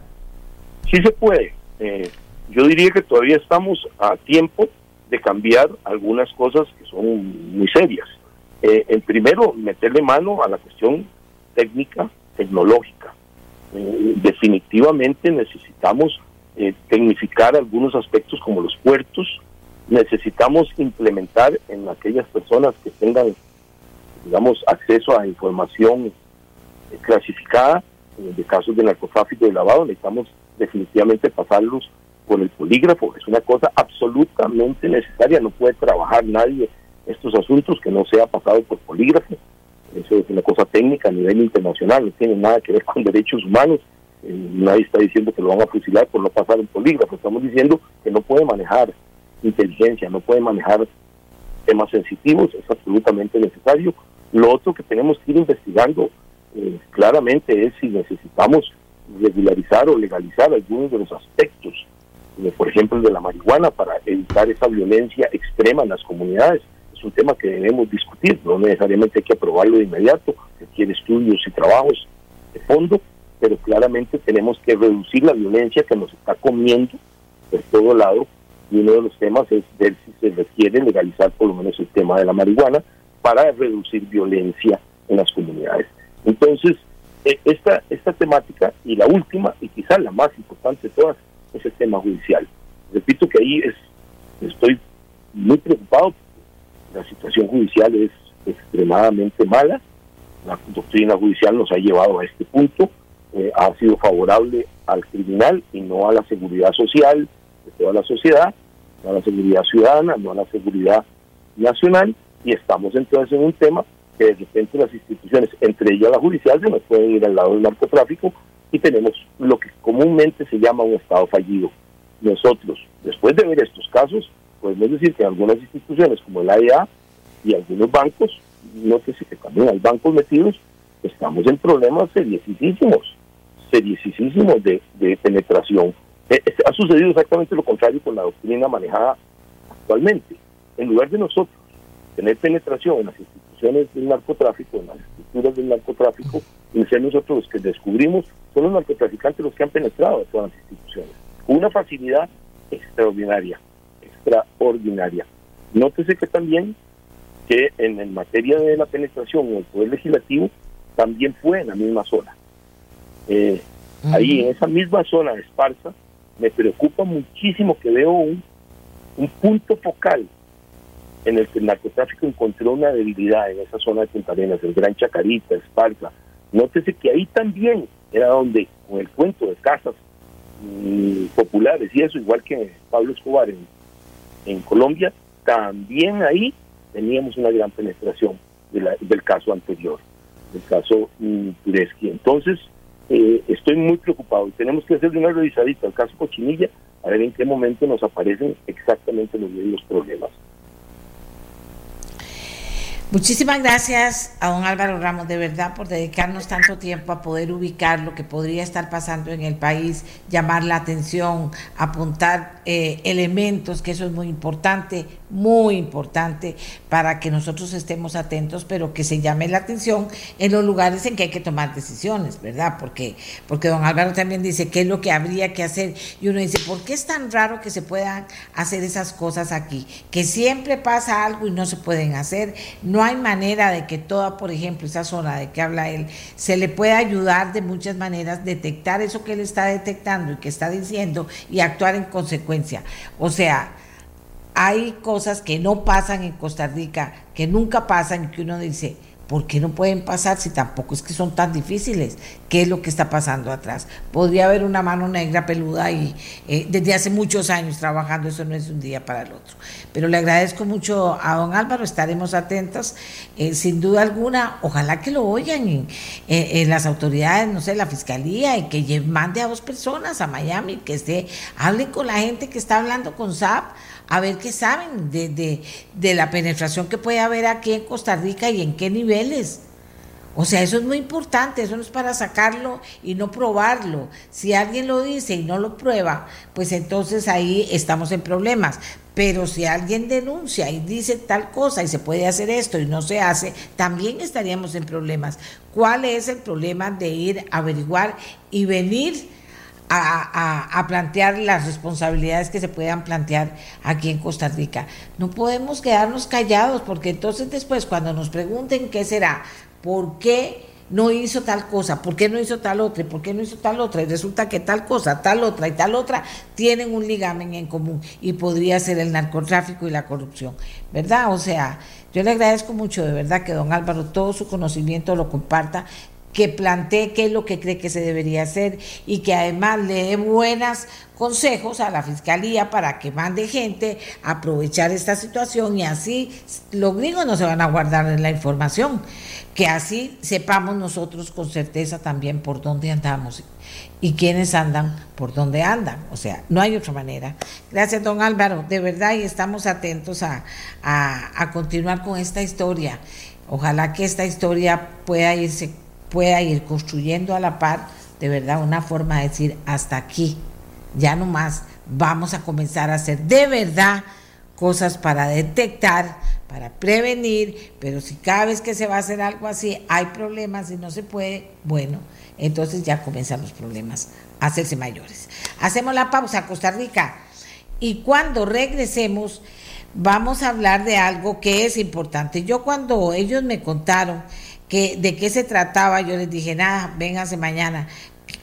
Speaker 4: Sí se puede. Eh, yo diría que todavía estamos a tiempo de cambiar algunas cosas que son muy serias. Eh, en primero, meterle mano a la cuestión técnica, tecnológica. Eh, definitivamente necesitamos eh, tecnificar algunos aspectos como los puertos, necesitamos implementar en aquellas personas que tengan, digamos, acceso a información clasificada, en casos de narcotráfico y lavado, necesitamos definitivamente pasarlos con el polígrafo. Es una cosa absolutamente necesaria. No puede trabajar nadie estos asuntos que no sea pasado por polígrafo. Eso es una cosa técnica a nivel internacional, no tiene nada que ver con derechos humanos. Eh, nadie está diciendo que lo van a fusilar por no pasar un polígrafo. Estamos diciendo que no puede manejar inteligencia, no puede manejar temas sensitivos. Es absolutamente necesario. Lo otro que tenemos que ir investigando eh, claramente es si necesitamos regularizar o legalizar algunos de los aspectos por ejemplo el de la marihuana, para evitar esa violencia extrema en las comunidades. Es un tema que debemos discutir, no necesariamente hay que aprobarlo de inmediato, requiere estudios y trabajos de fondo, pero claramente tenemos que reducir la violencia que nos está comiendo por todo lado y uno de los temas es ver si se requiere legalizar por lo menos el tema de la marihuana para reducir violencia en las comunidades. Entonces, e, esta, esta temática y la última y quizás la más importante de todas es el tema judicial. Repito que ahí es, estoy muy preocupado. La situación judicial es extremadamente mala. La doctrina judicial nos ha llevado a este punto. Eh, ha sido favorable al criminal y no a la seguridad social de toda la sociedad, no a la seguridad ciudadana, no a la seguridad nacional. Y estamos entonces en un tema que de repente las instituciones, entre ellas la judicial, se nos pueden ir al lado del narcotráfico y tenemos lo que comúnmente se llama un Estado fallido. Nosotros, después de ver estos casos, podemos decir que algunas instituciones como el AEA y algunos bancos, no sé si que también hay bancos metidos, estamos en problemas seriosísimos, seriosísimos de, de penetración. Eh, ha sucedido exactamente lo contrario con la doctrina manejada actualmente. En lugar de nosotros tener penetración en las instituciones del narcotráfico, en las estructuras del narcotráfico, y ser nosotros los que descubrimos, son los narcotraficantes los que han penetrado a todas las instituciones. Una facilidad extraordinaria, extraordinaria. Nótese que también que en, materia de la penetración en el Poder Legislativo también fue en la misma zona. Eh, ahí, en esa misma zona de Esparza, me preocupa muchísimo que veo un, un punto focal en el que el narcotráfico encontró una debilidad en esa zona de Punta Arenas, el Gran Chacarita, Esparza. Nótese que ahí también era donde, con el cuento de casas mm, populares y eso, igual que Pablo Escobar en, en Colombia, también ahí teníamos una gran penetración del caso anterior, del caso mm, Entonces, eh, estoy muy preocupado y tenemos que hacer una revisadita al caso Cochinilla a ver en qué momento nos aparecen exactamente los mismos problemas.
Speaker 2: Muchísimas gracias a don Álvaro Ramos, de verdad, por dedicarnos tanto tiempo a poder ubicar lo que podría estar pasando en el país, llamar la atención, apuntar eh, elementos, que eso es muy importante, muy importante para que nosotros estemos atentos, pero que se llame la atención en los lugares en que hay que tomar decisiones, ¿verdad? Porque, porque don Álvaro también dice qué es lo que habría que hacer y uno dice, ¿por qué es tan raro que se puedan hacer esas cosas aquí? Que siempre pasa algo y no se pueden hacer, no hay manera de que toda, por ejemplo, esa zona de que habla él, se le pueda ayudar de muchas maneras, detectar eso que él está detectando y que está diciendo y actuar en consecuencia. O sea, hay cosas que no pasan en Costa Rica, que nunca pasan que uno dice, ¿por qué no pueden pasar si tampoco es que son tan difíciles? ¿Qué es lo que está pasando atrás? Podría haber una mano negra peluda y eh, desde hace muchos años trabajando, eso no es un día para el otro. Pero le agradezco mucho a don Álvaro, estaremos atentos, eh, sin duda alguna, ojalá que lo oigan en, en, las autoridades, no sé, la fiscalía, y que mande a dos personas a Miami, que esté, hablen con la gente que está hablando con SAP a ver qué saben de, de, la penetración que puede haber aquí en Costa Rica y en qué niveles. O sea, eso es muy importante, eso no es para sacarlo y no probarlo. Si alguien lo dice y no lo prueba, pues entonces ahí estamos en problemas. Pero si alguien denuncia y dice tal cosa y se puede hacer esto y no se hace, también estaríamos en problemas. ¿Cuál es el problema de ir a averiguar y venir? A, plantear las responsabilidades que se puedan plantear aquí en Costa Rica. No podemos quedarnos callados porque entonces después cuando nos pregunten qué será, por qué no hizo tal cosa, por qué no hizo tal otra, por qué no hizo tal otra, y resulta que tal cosa, tal otra y tal otra tienen un ligamen en común y podría ser el narcotráfico y la corrupción, ¿verdad? O sea, yo le agradezco mucho de verdad que don Álvaro todo su conocimiento lo comparta que plantee qué es lo que cree que se debería hacer y que además le dé buenos consejos a la fiscalía para que mande gente a aprovechar esta situación y así los gringos no se van a guardar en la información, que así sepamos nosotros con certeza también por dónde andamos y quiénes andan por dónde andan. O sea, no hay otra manera. Gracias, don Álvaro, de verdad, y estamos atentos a, a, a continuar con esta historia. Ojalá que esta historia pueda irse pueda ir construyendo a la par, de verdad, una forma de decir, hasta aquí, ya no más, vamos a comenzar a hacer de verdad cosas para detectar, para prevenir, pero si cada vez que se va a hacer algo así hay problemas y no se puede, bueno, entonces ya comienzan los problemas a hacerse mayores. Hacemos la pausa, Costa Rica, y cuando regresemos vamos a hablar de algo que es importante. Yo cuando ellos me contaron, que, de qué se trataba, yo les dije, nada, vénganse mañana.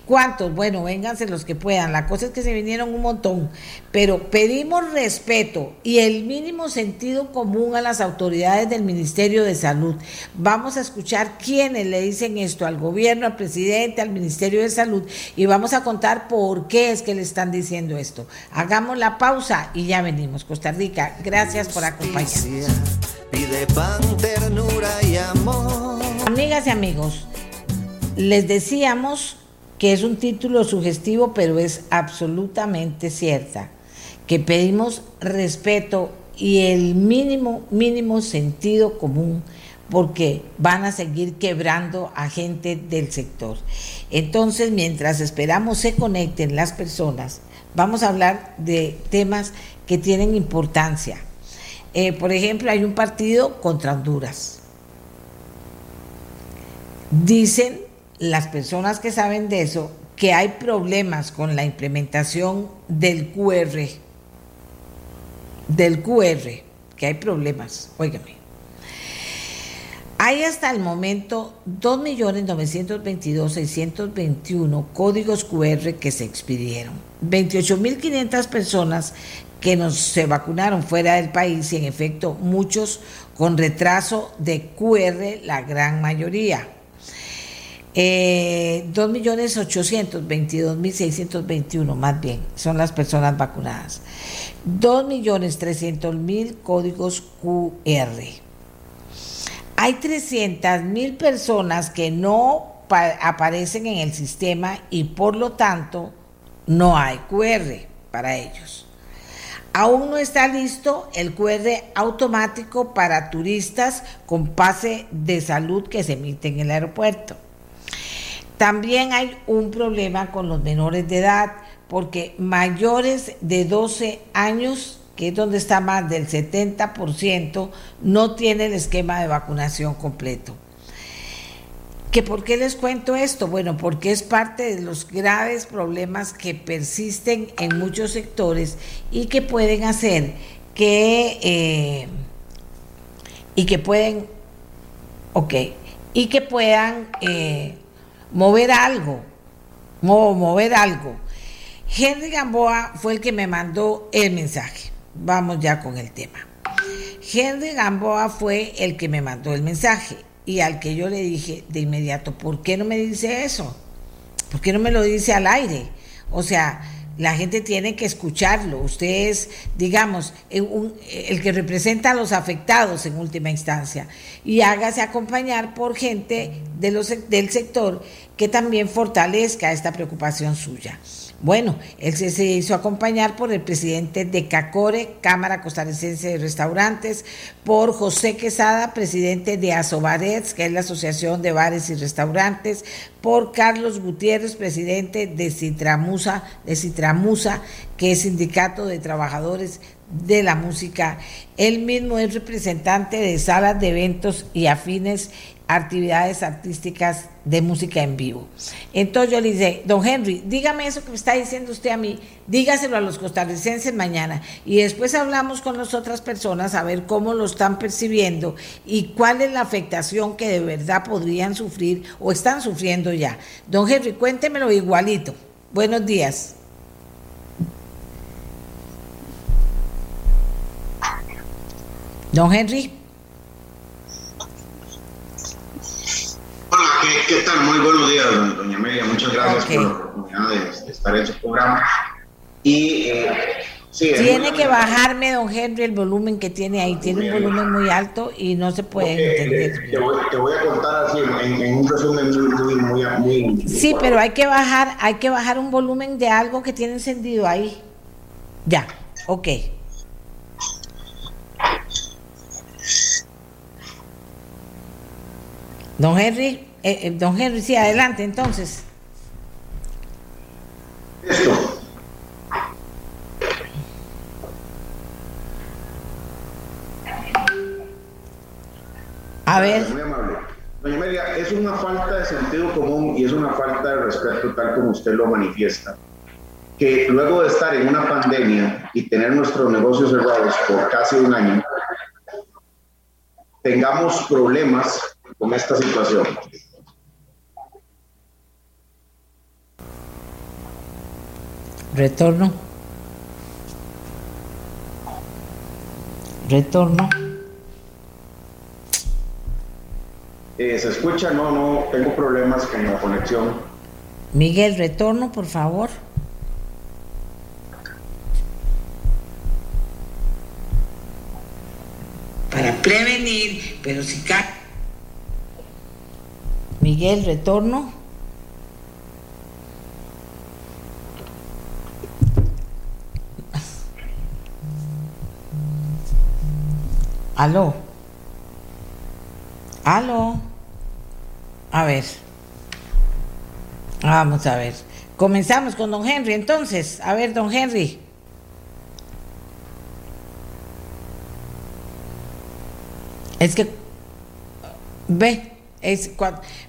Speaker 2: ¿Cuántos? Bueno, vénganse los que puedan. La cosa es que se vinieron un montón, pero pedimos respeto y el mínimo sentido común a las autoridades del Ministerio de Salud. Vamos a escuchar quiénes le dicen esto al gobierno, al presidente, al Ministerio de Salud y vamos a contar por qué es que le están diciendo esto. Hagamos la pausa y ya venimos. Costa Rica, gracias por acompañarnos. Pide pan, ternura y amor. Amigas y amigos, les decíamos que es un título sugestivo, pero es absolutamente cierta, que pedimos respeto y el mínimo, mínimo sentido común, porque van a seguir quebrando a gente del sector. Entonces, mientras esperamos se conecten las personas, vamos a hablar de temas que tienen importancia. Eh, por ejemplo, hay un partido contra Honduras. Dicen las personas que saben de eso que hay problemas con la implementación del QR, del QR, que hay problemas, óigame. Hay hasta el momento 2.922.621 códigos QR que se expidieron, 28.500 personas que nos se vacunaron fuera del país y en efecto muchos con retraso de QR, la gran mayoría. Eh, 2.822.621 más bien son las personas vacunadas. 2.300.000 códigos QR hay 300 mil personas que no aparecen en el sistema y por lo tanto no hay QR para ellos. Aún no está listo el QR automático para turistas con pase de salud que se emite en el aeropuerto. También hay un problema con los menores de edad porque mayores de 12 años que es donde está más del 70%, no tiene el esquema de vacunación completo. ¿Que ¿Por qué les cuento esto? Bueno, porque es parte de los graves problemas que persisten en muchos sectores y que pueden hacer que... Eh, y que pueden... Ok. Y que puedan eh, mover algo. mover algo. Henry Gamboa fue el que me mandó el mensaje vamos ya con el tema. Henry Gamboa fue el que me mandó el mensaje y al que yo le dije de inmediato, ¿por qué no me dice eso? ¿Por qué no me lo dice al aire? O sea, la gente tiene que escucharlo. Usted es, digamos, el que representa a los afectados en última instancia. Y hágase acompañar por gente de los, del sector que también fortalezca esta preocupación suya. Bueno, él se, hizo acompañar por el presidente de CACORE, Cámara Costarricense de Restaurantes, por José Quesada, presidente de Asobarets, que es la Asociación de Bares y Restaurantes, por Carlos Gutiérrez, presidente de Citramusa, de Citramusa, que es Sindicato de Trabajadores de la Música. Él mismo es representante de salas de eventos y afines actividades artísticas de música en vivo. Entonces yo le dije, don Henry, dígame eso que me está diciendo usted a mí, dígaselo a los costarricenses mañana y después hablamos con las otras personas a ver cómo lo están percibiendo y cuál es la afectación que de verdad podrían sufrir o están sufriendo ya. Don Henry, cuéntemelo igualito. Buenos días. Don Henry.
Speaker 6: Hola, ¿qué, tal? Muy buenos días, doña Amelia. Muchas gracias por la oportunidad de, estar en su programa. Y eh,
Speaker 2: tiene que bajarme, don Henry, el volumen que tiene ahí. Tiene un volumen muy alto y no se puede entender.
Speaker 6: Te voy, a contar así, en, un resumen muy, muy, muy,
Speaker 2: Sí, pero hay que bajar, hay que bajar un volumen de algo que tiene encendido ahí. Ya, ok. Don Henry, eh, eh, don Henry, sí, adelante entonces. A ver.
Speaker 6: Muy amable. Doña Amelia, es una falta de sentido común y es una falta de respeto tal como usted lo manifiesta. Que luego de estar en una pandemia y tener nuestros negocios cerrados por casi un año, tengamos problemas con esta situación.
Speaker 2: Retorno. Retorno.
Speaker 6: Eh, ¿Se escucha? No, no, tengo problemas con la conexión.
Speaker 2: Miguel, retorno, por favor. Para prevenir, pero si cae Miguel, retorno. Aló. Aló. A ver. Vamos a ver. Comenzamos con don Henry entonces. A ver, don Henry. Es que... Ve.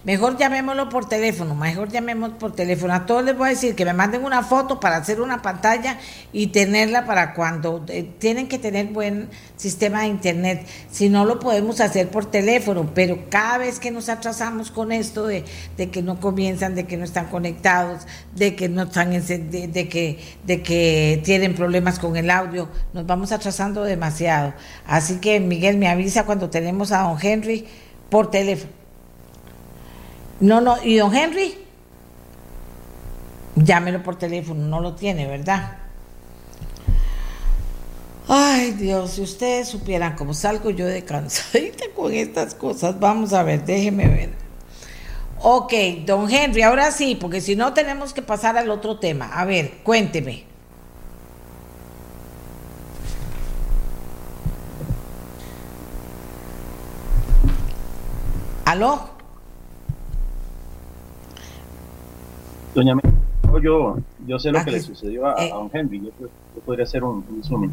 Speaker 2: Mejor llamémoslo por teléfono, mejor llamemos por teléfono. A todos les voy a decir que me manden una foto para hacer una pantalla y tenerla para cuando eh, tienen que tener buen sistema de internet. Si no lo podemos hacer por teléfono, pero cada vez que nos atrasamos con esto de, de que no comienzan, de que no están conectados, de que no están de, de que de que tienen problemas con el audio, nos vamos atrasando demasiado. Así que Miguel me avisa cuando tenemos a don Henry por teléfono. No, no, y don Henry, llámelo por teléfono, no lo tiene, ¿verdad? Ay Dios, si ustedes supieran cómo salgo yo de cansadita *laughs* con estas cosas, vamos a ver, déjeme ver. Ok, don Henry, ahora sí, porque si no tenemos que pasar al otro tema. A ver, cuénteme. ¿Aló?
Speaker 7: Doña yo, yo sé lo que le sucedió a, eh. don Henry. Yo, podría hacer un, un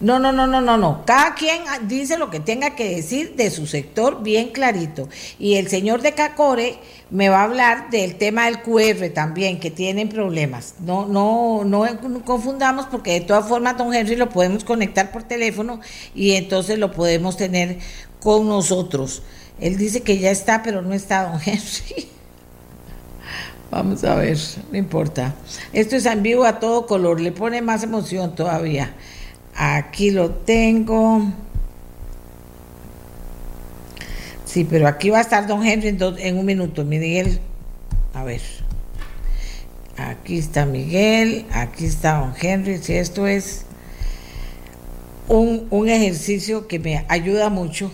Speaker 2: No, no, no, no, no, no. Cada quien dice lo que tenga que decir de su sector bien clarito. Y el señor de Cacore me va a hablar del tema del QR también, que tienen problemas. No, no, no confundamos porque de todas formas, don Henry, lo podemos conectar por teléfono y entonces lo podemos tener con nosotros. Él dice que ya está, pero no está don Henry. Vamos a ver, no importa. Esto es en vivo a todo color, le pone más emoción todavía. Aquí lo tengo. Sí, pero aquí va a estar don Henry en, en un minuto. Miguel, a ver. Aquí está Miguel, aquí está don Henry. Si esto es un, un ejercicio que me ayuda mucho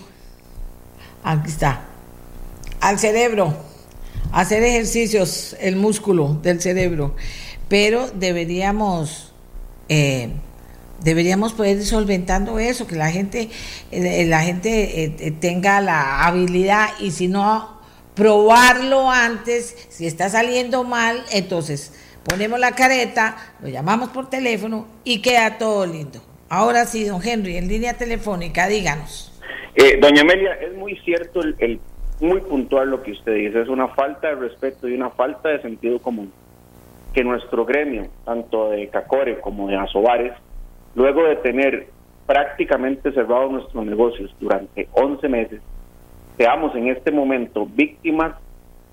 Speaker 2: Aquí está. Al cerebro. Hacer ejercicios, el músculo del cerebro. Pero deberíamos, eh, deberíamos poder ir solventando eso, que la gente, eh, la gente eh, tenga la habilidad y si no, probarlo antes. Si está saliendo mal, entonces ponemos la careta, lo llamamos por teléfono y queda todo lindo. Ahora sí, don Henry, en línea telefónica, díganos.
Speaker 8: Eh, doña Amelia, es muy cierto, el, muy puntual lo que usted dice, es una falta de respeto y una falta de sentido común que nuestro gremio, tanto de Cacore como de Asobares, luego de tener prácticamente cerrados nuestros negocios durante 11 meses, seamos en este momento víctimas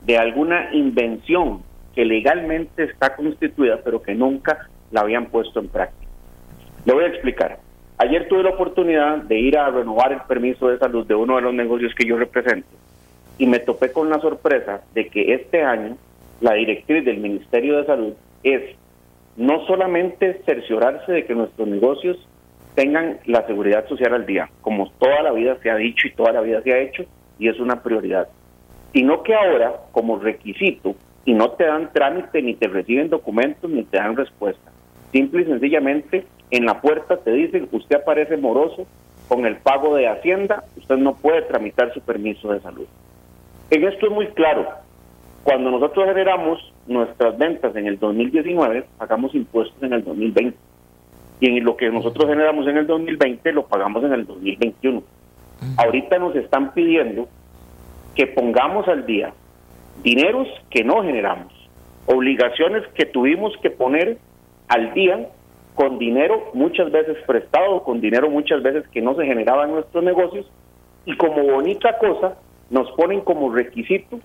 Speaker 8: de alguna invención que legalmente está constituida, pero que nunca la habían puesto en práctica. Le voy a explicar. Ayer tuve la oportunidad de ir a renovar el permiso de salud de uno de los negocios que yo represento y me topé con la sorpresa de que este año la directriz del Ministerio de Salud es no solamente cerciorarse de que nuestros negocios tengan la seguridad social al día, como toda la vida se ha dicho y toda la vida se ha hecho, y es una prioridad, sino que ahora, como requisito, y no te dan trámite, ni te reciben documentos, ni te dan respuesta, simple y sencillamente en la puerta te dicen, usted aparece moroso con el pago de Hacienda, usted no puede tramitar su permiso de salud. En esto es muy claro. Cuando nosotros generamos nuestras ventas en el 2019, pagamos impuestos en el 2020. Y en lo que nosotros generamos en el 2020 lo pagamos en el 2021. Ahorita nos están pidiendo que pongamos al día dineros que no generamos, obligaciones que tuvimos que poner al día con dinero muchas veces prestado, con dinero muchas veces que no se generaba en nuestros negocios, y como bonita cosa nos ponen como requisito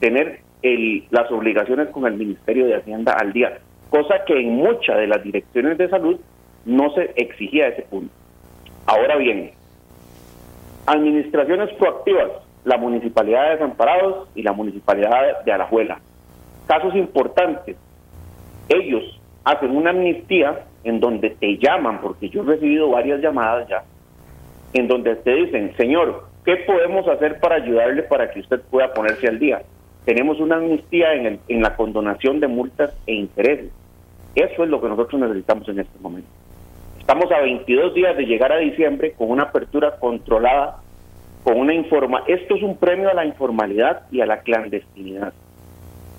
Speaker 8: tener el, las obligaciones con el Ministerio de Hacienda al día, cosa que en muchas de las direcciones de salud no se exigía a ese punto. Ahora bien, administraciones proactivas, la Municipalidad de Desamparados y la Municipalidad de Alajuela. Casos importantes, ellos hacen una amnistía en donde te llaman, porque yo he recibido varias llamadas ya, en donde te dicen, señor, ¿qué podemos hacer para ayudarle para que usted pueda ponerse al día? Tenemos una amnistía en, el, en la condonación de multas e intereses. Eso es lo que nosotros necesitamos en este momento. Estamos a 22 días de llegar a diciembre con una apertura controlada, con una informa. Esto es un premio a la informalidad y a la clandestinidad.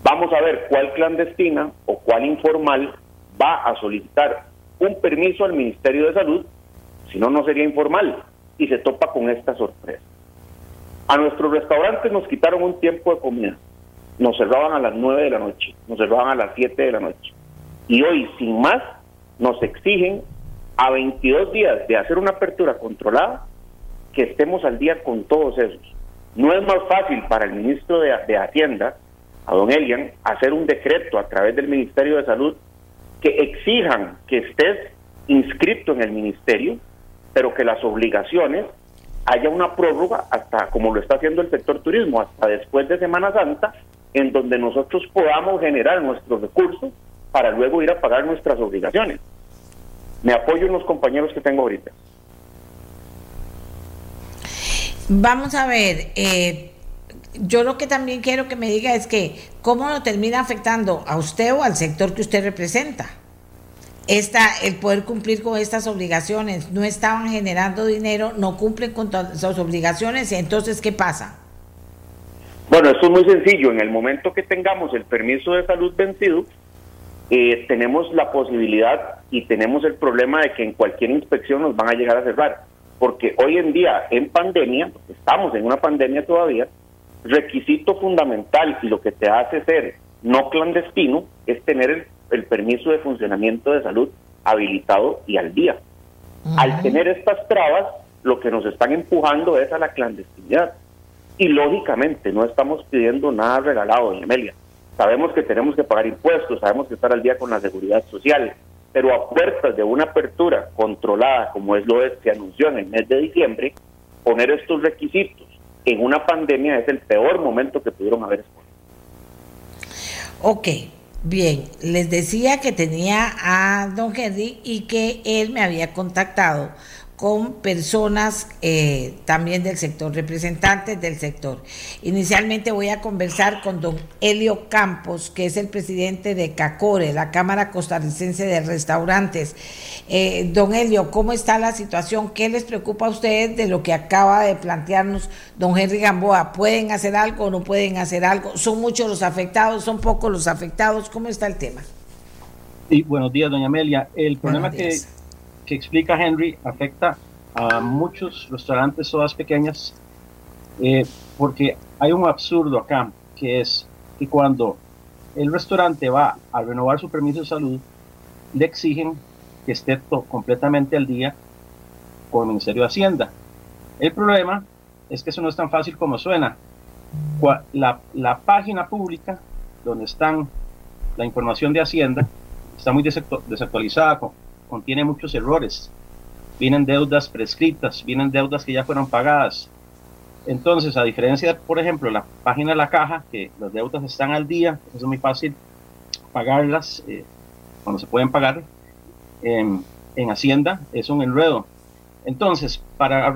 Speaker 8: Vamos a ver cuál clandestina o cuál informal va a solicitar un permiso al Ministerio de Salud, si no, no sería informal, y se topa con esta sorpresa. A nuestros restaurantes nos quitaron un tiempo de comida. Nos cerraban a las 9 de la noche, nos cerraban a las 7 de la noche. Y hoy, sin más, nos exigen a 22 días de hacer una apertura controlada que estemos al día con todos esos. No es más fácil para el ministro de, Hacienda, a don Elian, hacer un decreto a través del Ministerio de Salud que exijan que estés inscrito en el ministerio, pero que las obligaciones haya una prórroga hasta como lo está haciendo el sector turismo, hasta después de Semana Santa, en donde nosotros podamos generar nuestros recursos para luego ir a pagar nuestras obligaciones. Me apoyo en los compañeros que tengo ahorita.
Speaker 2: Vamos a ver, eh, yo lo que también quiero que me diga es que cómo lo termina afectando a usted o al sector que usted representa. Esta, el poder cumplir con estas obligaciones, no estaban generando dinero, no cumplen con sus obligaciones, entonces ¿qué pasa?
Speaker 8: Bueno, esto es muy sencillo. En el momento que tengamos el permiso de salud vencido, eh, tenemos la posibilidad y tenemos el problema de que en cualquier inspección nos van a llegar a cerrar. Porque hoy en día, en pandemia, estamos en una pandemia todavía, requisito fundamental y lo que te hace ser no clandestino es tener el, permiso de funcionamiento de salud habilitado y al día. Al tener estas trabas, lo que nos están empujando es a la clandestinidad. Y lógicamente no estamos pidiendo nada regalado, doña Amelia. Sabemos que tenemos que pagar impuestos, sabemos que estar al día con la seguridad social, pero a puertas de una apertura controlada, como es lo que se anunció en el mes de diciembre, poner estos requisitos en una pandemia es el peor momento que pudieron haber escogido.
Speaker 2: Ok, bien, les decía que tenía a don Henry y que él me había contactado con personas eh, también del sector, representantes del sector. Inicialmente voy a conversar con don Helio Campos, que es el presidente de CACORE, la Cámara Costarricense de Restaurantes. Eh, don Helio, ¿cómo está la situación? ¿Qué les preocupa a ustedes de lo que acaba de plantearnos don Henry Gamboa? ¿Pueden hacer algo o no pueden hacer algo? ¿Son muchos los afectados? ¿Son pocos los afectados? ¿Cómo está el tema?
Speaker 7: Sí, buenos días, doña Amelia. El problema que que explica Henry afecta a muchos restaurantes, todas pequeñas, eh, porque hay un absurdo acá, que es que cuando el restaurante va a renovar su permiso de salud, le exigen que esté completamente al día con el Ministerio de Hacienda. El problema es que eso no es tan fácil como suena. La, la página pública donde están la información de Hacienda está muy desactualizada, contiene muchos errores. Vienen deudas prescritas, vienen deudas que ya fueron pagadas. Entonces, a diferencia, por ejemplo, la página de la caja, que las deudas están al día, es muy fácil pagarlas eh, cuando se pueden pagar. En, en Hacienda es un enredo. Entonces, para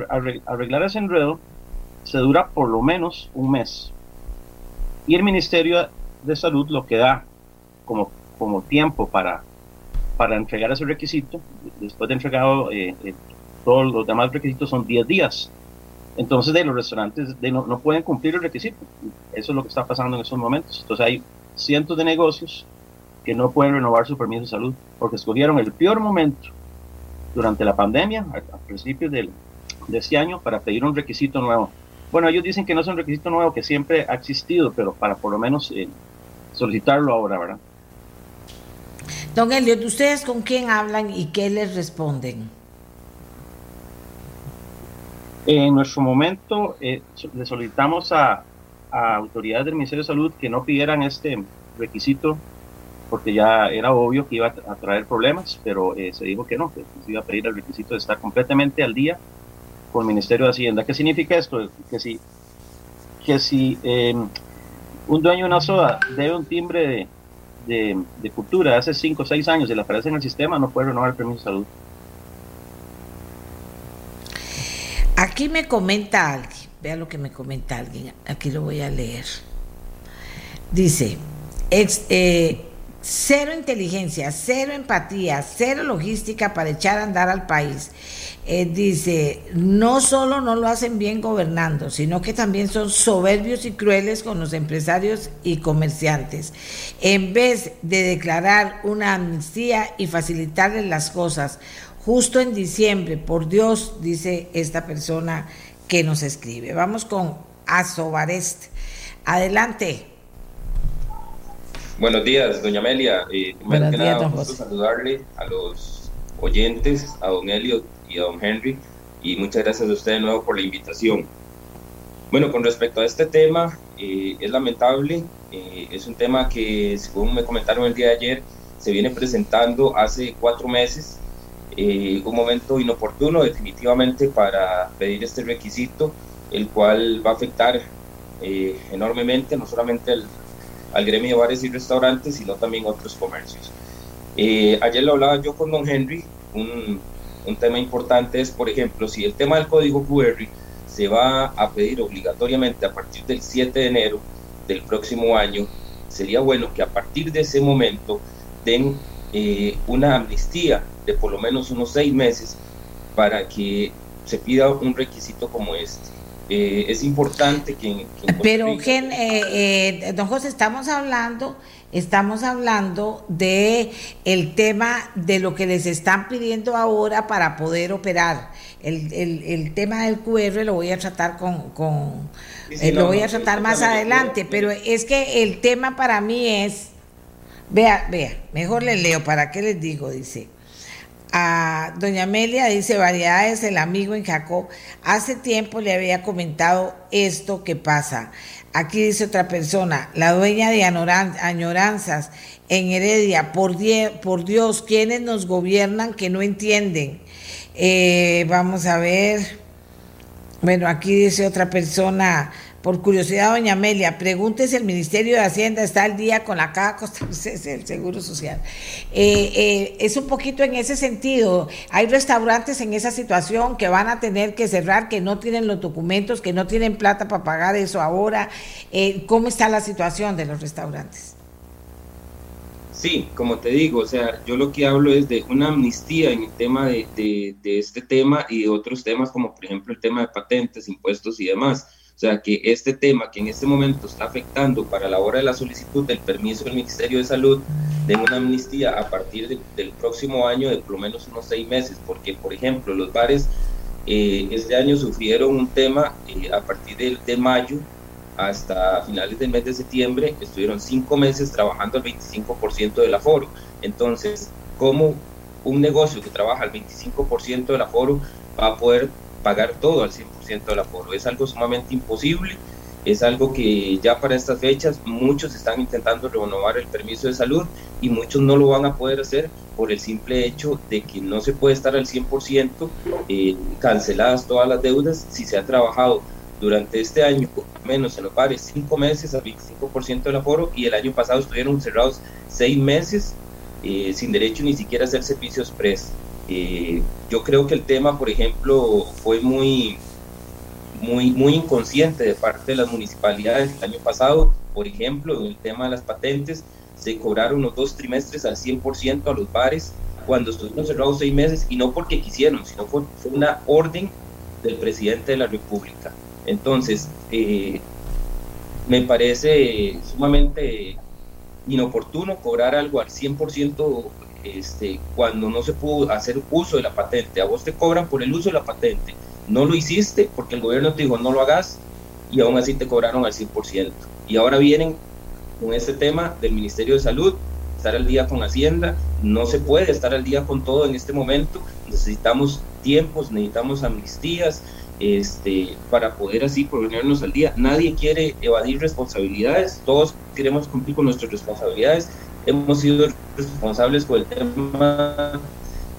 Speaker 7: arreglar ese enredo, se dura por lo menos un mes. Y el Ministerio de Salud lo que da como, como tiempo para para entregar ese requisito, después de entregado eh, eh, todos los demás requisitos son 10 días. Entonces de los restaurantes no, pueden cumplir el requisito. Eso es lo que está pasando en estos momentos. Entonces hay cientos de negocios que no pueden renovar su permiso de salud porque escogieron el peor momento durante la pandemia, a, principios del, de este año, para pedir un requisito nuevo. Bueno, ellos dicen que no es un requisito nuevo, que siempre ha existido, pero para por lo menos eh, solicitarlo ahora, ¿verdad?
Speaker 2: Don Elliot, ¿ustedes con quién hablan y qué les responden?
Speaker 7: En nuestro momento eh, le solicitamos a, autoridades del Ministerio de Salud que no pidieran este requisito porque ya era obvio que iba a traer problemas, pero eh, se dijo que no, que se iba a pedir el requisito de estar completamente al día con el Ministerio de Hacienda. ¿Qué significa esto? Que si, que si eh, un dueño de una soda debe un timbre de de, cultura hace 5 o 6 años y le aparece en el sistema, no puede renovar el permiso de salud.
Speaker 2: Aquí me comenta alguien, vea lo que me comenta alguien, aquí lo voy a leer. Dice, eh, cero inteligencia, cero empatía, cero logística para echar a andar al país. Eh, dice, no solo no lo hacen bien gobernando, sino que también son soberbios y crueles con los empresarios y comerciantes. En vez de declarar una amnistía y facilitarles las cosas, justo en diciembre, por Dios, dice esta persona que nos escribe. Vamos con Asobarest. Adelante.
Speaker 9: Buenos días, doña Amelia. Eh,
Speaker 2: Buenos días,
Speaker 9: nada, un gusto saludarle a los oyentes, a don Elliot y a don Henry, y muchas gracias a usted de nuevo por la invitación. Bueno, con respecto a este tema, eh, es lamentable, eh, es un tema que, según me comentaron el día de ayer, se viene presentando hace cuatro meses, eh, un momento inoportuno definitivamente para pedir este requisito, el cual va a afectar eh, enormemente no solamente al, al, gremio de bares y restaurantes, sino también otros comercios. Eh, ayer lo hablaba yo con don Henry, un, tema importante es, por ejemplo, si el tema del código QR se va a pedir obligatoriamente a partir del 7 de enero del próximo año, sería bueno que a partir de ese momento den eh, una amnistía de por lo menos unos seis meses para que se pida un requisito como este. Eh, es importante que... que
Speaker 2: Pero, Gen, eh, eh, don José, estamos hablando, estamos hablando de el tema de lo que les están pidiendo ahora para poder operar. El, el, el tema del QR lo voy a tratar con, con
Speaker 9: Sí, sí,
Speaker 2: eh,
Speaker 9: no,
Speaker 2: lo voy a tratar más adelante,
Speaker 9: quiero-
Speaker 2: pero es que el tema para mí es, vea, vea, mejor les leo, ¿para qué les digo? Dice, doña Amelia dice, variedades, el amigo en Jacob, hace tiempo le había comentado esto que pasa. Aquí dice otra persona, la dueña de añoranzas en Heredia, por, die- por Dios, quienes nos gobiernan que no entienden. Eh, vamos a ver. Bueno, aquí dice otra persona, por curiosidad, doña Amelia, pregúntese el Ministerio de Hacienda, está al día con la Caja Costarricense del Seguro Social. Eh, eh, es un poquito en ese sentido. Hay restaurantes en esa situación que van a tener que cerrar, que no tienen los documentos, que no tienen plata para pagar eso ahora. Eh, ¿Cómo está la situación de los restaurantes?
Speaker 9: Sí, como te digo, o sea, yo lo que hablo es de una amnistía en el tema de este tema y de otros temas como por ejemplo el tema de patentes, impuestos y demás. Sea, que este tema que en este momento está afectando para la hora de la solicitud del permiso del Ministerio de Salud de una amnistía a partir de- del próximo año de por lo menos unos seis meses, porque por ejemplo los bares eh, este año sufrieron un tema eh, a partir de, de mayo hasta finales del mes de septiembre, estuvieron cinco meses trabajando al 25% del aforo. Entonces, ¿cómo un negocio que trabaja al 25% del aforo va a poder pagar todo al 100% del aforo? Es algo sumamente imposible. Es algo que ya para estas fechas muchos están intentando renovar el permiso de salud y muchos no lo van a poder hacer por el simple hecho de que no se puede estar al 100% eh, canceladas todas las deudas si se ha trabajado durante este año, al menos en los bares, cinco meses al 25% del aforo y el año pasado estuvieron cerrados seis meses eh, sin derecho ni siquiera a hacer servicios pres. Eh, yo creo que el tema, por ejemplo, fue muy, muy, muy inconsciente de parte de las municipalidades el año pasado. Por ejemplo, en el tema de las patentes, se cobraron los dos trimestres al 100% a los bares cuando estuvieron cerrados seis meses y no porque quisieron, sino fue una orden del presidente de la República. Entonces, eh, me parece sumamente inoportuno cobrar algo al 100% este, cuando no se pudo hacer uso de la patente. A vos te cobran por el uso de la patente. No lo hiciste porque el gobierno te dijo no lo hagas y aún así te cobraron al 100%. Y ahora vienen con este tema del Ministerio de Salud, estar al día con Hacienda. No se puede estar al día con todo en este momento. Necesitamos tiempos, necesitamos amnistías, este, para poder así ponernos al día. Nadie quiere evadir responsabilidades, todos queremos cumplir con nuestras responsabilidades. Hemos sido responsables con el tema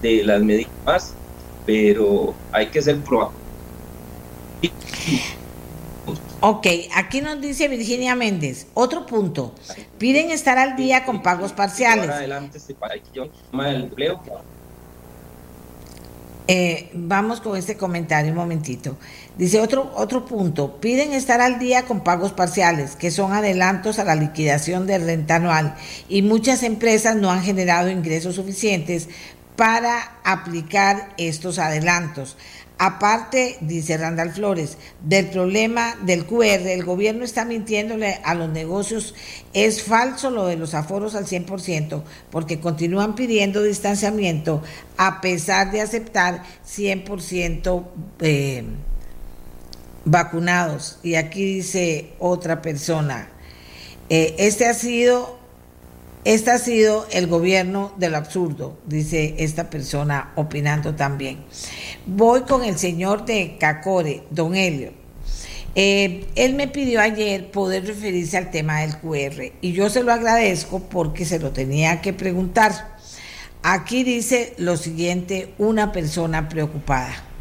Speaker 9: de las medidas, pero hay que ser proactivos.
Speaker 2: Ok, aquí nos dice Virginia Méndez, otro punto, piden estar al día con pagos parciales. Eh, vamos con este comentario un momentito. Dice otro, otro punto, piden estar al día con pagos parciales, que son adelantos a la liquidación de renta anual, y muchas empresas no han generado ingresos suficientes para aplicar estos adelantos. Aparte, dice Randall Flores, del problema del QR, el gobierno está mintiéndole a los negocios. Es falso lo de los aforos al 100%, porque continúan pidiendo distanciamiento a pesar de aceptar 100% eh, vacunados. Y aquí dice otra persona, eh, este ha sido, este ha sido el gobierno del absurdo, dice esta persona opinando también. Voy con el señor de Cacore, don Helio. Eh, él me pidió ayer poder referirse al tema del QR y yo se lo agradezco porque se lo tenía que preguntar. Aquí dice lo siguiente una persona preocupada.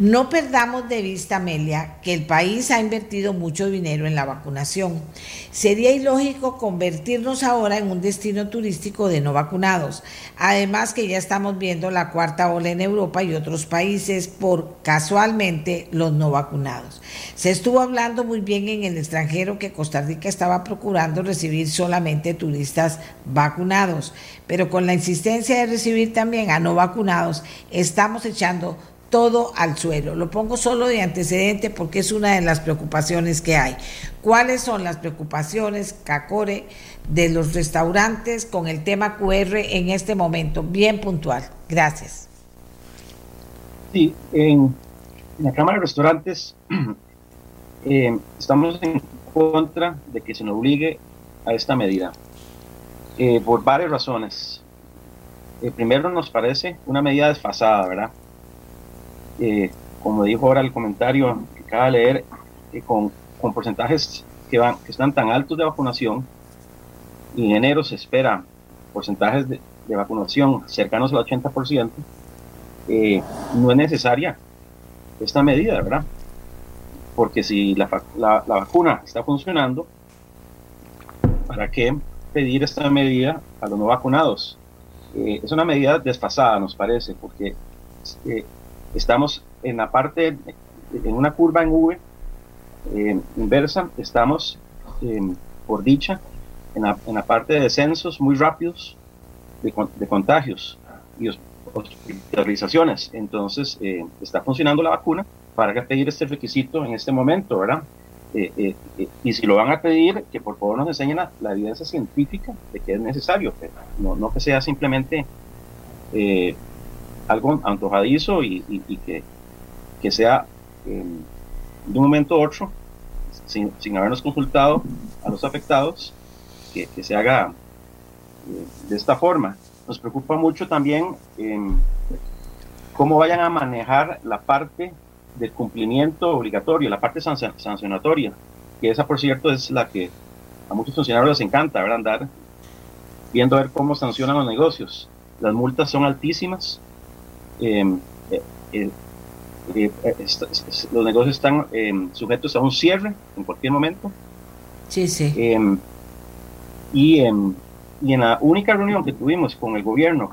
Speaker 2: No perdamos de vista, Amelia, que el país ha invertido mucho dinero en la vacunación. Sería ilógico convertirnos ahora en un destino turístico de no vacunados. Además que ya estamos viendo la cuarta ola en Europa y otros países por casualmente los no vacunados. Se estuvo hablando muy bien en el extranjero que Costa Rica estaba procurando recibir solamente turistas vacunados, pero con la insistencia de recibir también a no vacunados, estamos echando todo al suelo. Lo pongo solo de antecedente porque es una de las preocupaciones que hay. ¿Cuáles son las preocupaciones, Cacore, de los restaurantes con el tema QR en este momento? Bien puntual. Gracias.
Speaker 7: Sí, en, la Cámara de Restaurantes *clears throat* eh, estamos en contra de que se nos obligue a esta medida eh, por varias razones. Eh, primero nos parece una medida desfasada, ¿verdad? Eh, como dijo ahora el comentario que acaba de leer, eh, con, con, porcentajes que, van, que están tan altos de vacunación, y en enero se espera porcentajes de, vacunación cercanos al 80%, eh, no es necesaria esta medida, ¿verdad? Porque si la, la, la vacuna está funcionando, ¿para qué pedir esta medida a los no vacunados? es una medida desfasada, nos parece, porque Estamos en la parte, en una curva en V eh, inversa, estamos, em, por dicha, en la, en la, parte de descensos muy rápidos de, de contagios y hospitalizaciones. Entonces, eh, está funcionando la vacuna para pedir este requisito en este momento, ¿verdad? Eh, y si lo van a pedir, que por favor nos enseñen la, evidencia científica de que es necesario, no, no que sea simplemente algo antojadizo y, que, que, sea em, de un momento a otro, sin, sin, habernos consultado a los afectados, que, que se haga eh, de esta forma. Nos preocupa mucho también em, cómo vayan a manejar la parte del cumplimiento obligatorio, la parte sancionatoria, que esa por cierto es la que a muchos funcionarios les encanta, ver andar viendo a ver cómo sancionan los negocios. Las multas son altísimas, eh, eh, eh, los negocios están em, sujetos a un cierre en cualquier momento.
Speaker 2: Sí, sí.
Speaker 7: Em, y, y en la única reunión que tuvimos con el gobierno,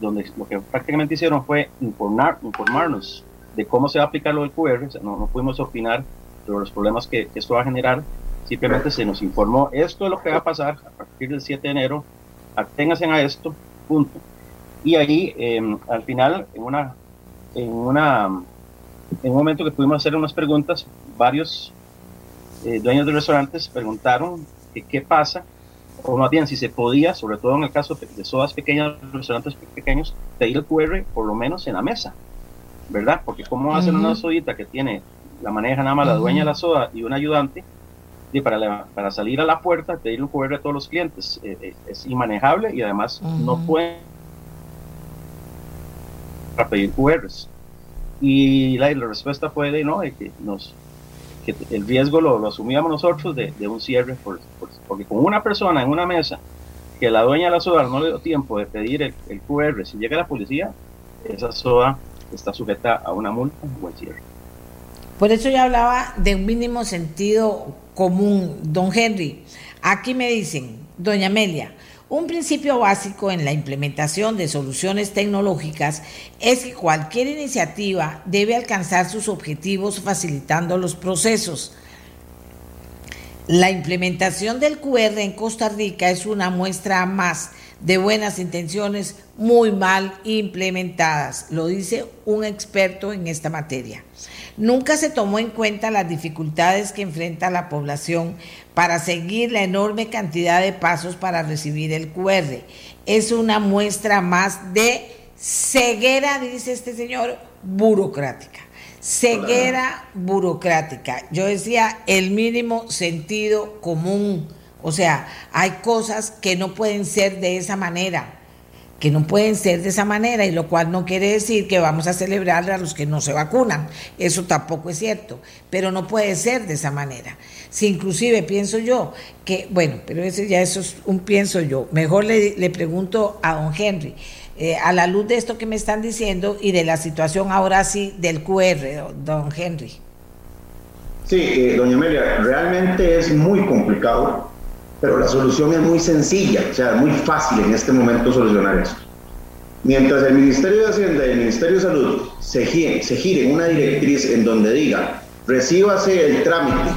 Speaker 7: donde lo que prácticamente hicieron fue informar, informarnos de cómo se va a aplicar lo del QR, no, no pudimos opinar sobre los problemas que, esto va a generar, simplemente se nos informó, esto es lo que va a pasar a partir del 7 de enero, aténganse a esto, punto. Y ahí, em, al final, en una, en una, en un momento que pudimos hacer unas preguntas, varios eh, dueños de restaurantes preguntaron qué pasa, o más bien si se podía, sobre todo en el caso de sodas pequeñas, restaurantes pequeños, pedir el QR por lo menos en la mesa, ¿verdad? Porque cómo hacen una sodita que tiene, la maneja nada más la dueña de la soda y un ayudante, y para, para salir a la puerta, pedir un QR a todos los clientes, eh, eh, es inmanejable y además no pueden para pedir QRs. Y la, respuesta fue de no, de que, nos, el riesgo lo, lo asumíamos nosotros de, un cierre, porque con una persona en una mesa que la dueña de la soda no le dio tiempo de pedir el, el QR, si llega la policía, esa soda está sujeta a una multa o al cierre.
Speaker 2: Por eso yo hablaba de un mínimo sentido común, don Henry. Aquí me dicen, doña Amelia, un principio básico en la implementación de soluciones tecnológicas es que cualquier iniciativa debe alcanzar sus objetivos facilitando los procesos. La implementación del QR en Costa Rica es una muestra más de buenas intenciones muy mal implementadas, lo dice un experto en esta materia. Nunca se tomó en cuenta las dificultades que enfrenta la población para seguir la enorme cantidad de pasos para recibir el QR. Es una muestra más de ceguera, dice este señor, burocrática. ceguera burocrática. Yo decía el mínimo sentido común. O sea, hay cosas que no pueden ser de esa manera que no pueden ser de esa manera y lo cual no quiere decir que vamos a celebrarle a los que no se vacunan. Eso tampoco es cierto, pero no puede ser de esa manera. Si inclusive pienso yo que, bueno, pero ese ya eso es un pienso yo. Mejor le, le pregunto a don Henry, eh, a la luz de esto que me están diciendo y de la situación ahora sí del QR, don Henry.
Speaker 6: Sí, eh, doña Amelia, realmente es muy complicado pero la solución es muy sencilla, o sea, muy fácil en este momento solucionar eso. Mientras el Ministerio de Hacienda y el Ministerio de Salud se giren, se una directriz en donde diga, recíbase el trámite,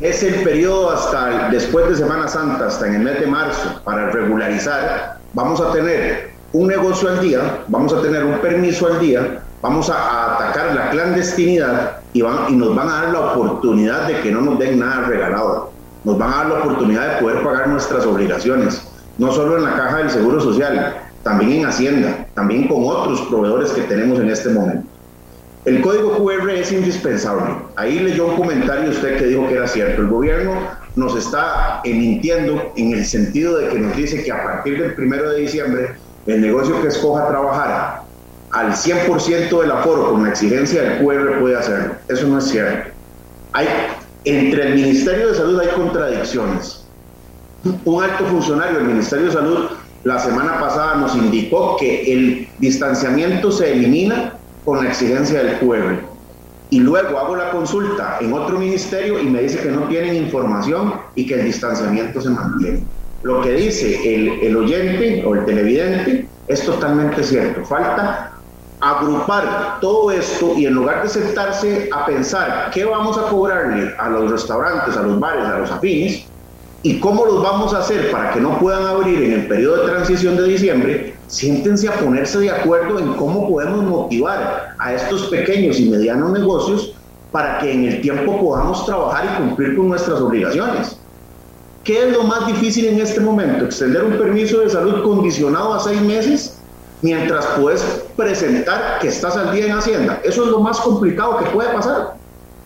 Speaker 6: es el periodo hasta después de Semana Santa, hasta en el mes de marzo, para regularizar, vamos a tener un negocio al día, vamos a tener un permiso al día, vamos a, atacar la clandestinidad y, y nos van a dar la oportunidad de que no nos den nada regalado nos van a dar la oportunidad de poder pagar nuestras obligaciones, no solo en la caja del Seguro Social, también en Hacienda, también con otros proveedores que tenemos en este momento. El código QR es indispensable. Ahí leyó un comentario usted que dijo que era cierto. El gobierno nos está mintiendo en el sentido de que nos dice que a partir del primero de diciembre el negocio que escoja trabajar al 100% del aforo con la exigencia del QR puede hacerlo. Eso no es cierto. Hay entre el Ministerio de Salud hay contradicciones. Un alto funcionario del Ministerio de Salud la semana pasada nos indicó que el distanciamiento se elimina con la exigencia del QR. Y luego hago la consulta en otro ministerio y me dice que no tienen información y que el distanciamiento se mantiene. Lo que dice el, el oyente o el televidente es totalmente cierto. Falta agrupar todo esto y en lugar de sentarse a pensar qué vamos a cobrarle a los restaurantes, a los bares, a los afines y cómo los vamos a hacer para que no puedan abrir en el periodo de transición de diciembre, siéntense a ponerse de acuerdo en cómo podemos motivar a estos pequeños y medianos negocios para que en el tiempo podamos trabajar y cumplir con nuestras obligaciones. ¿Qué es lo más difícil en este momento? ¿Extender un permiso de salud condicionado a seis meses? Mientras puedes presentar que estás al día en Hacienda. Eso es lo más complicado que puede pasar.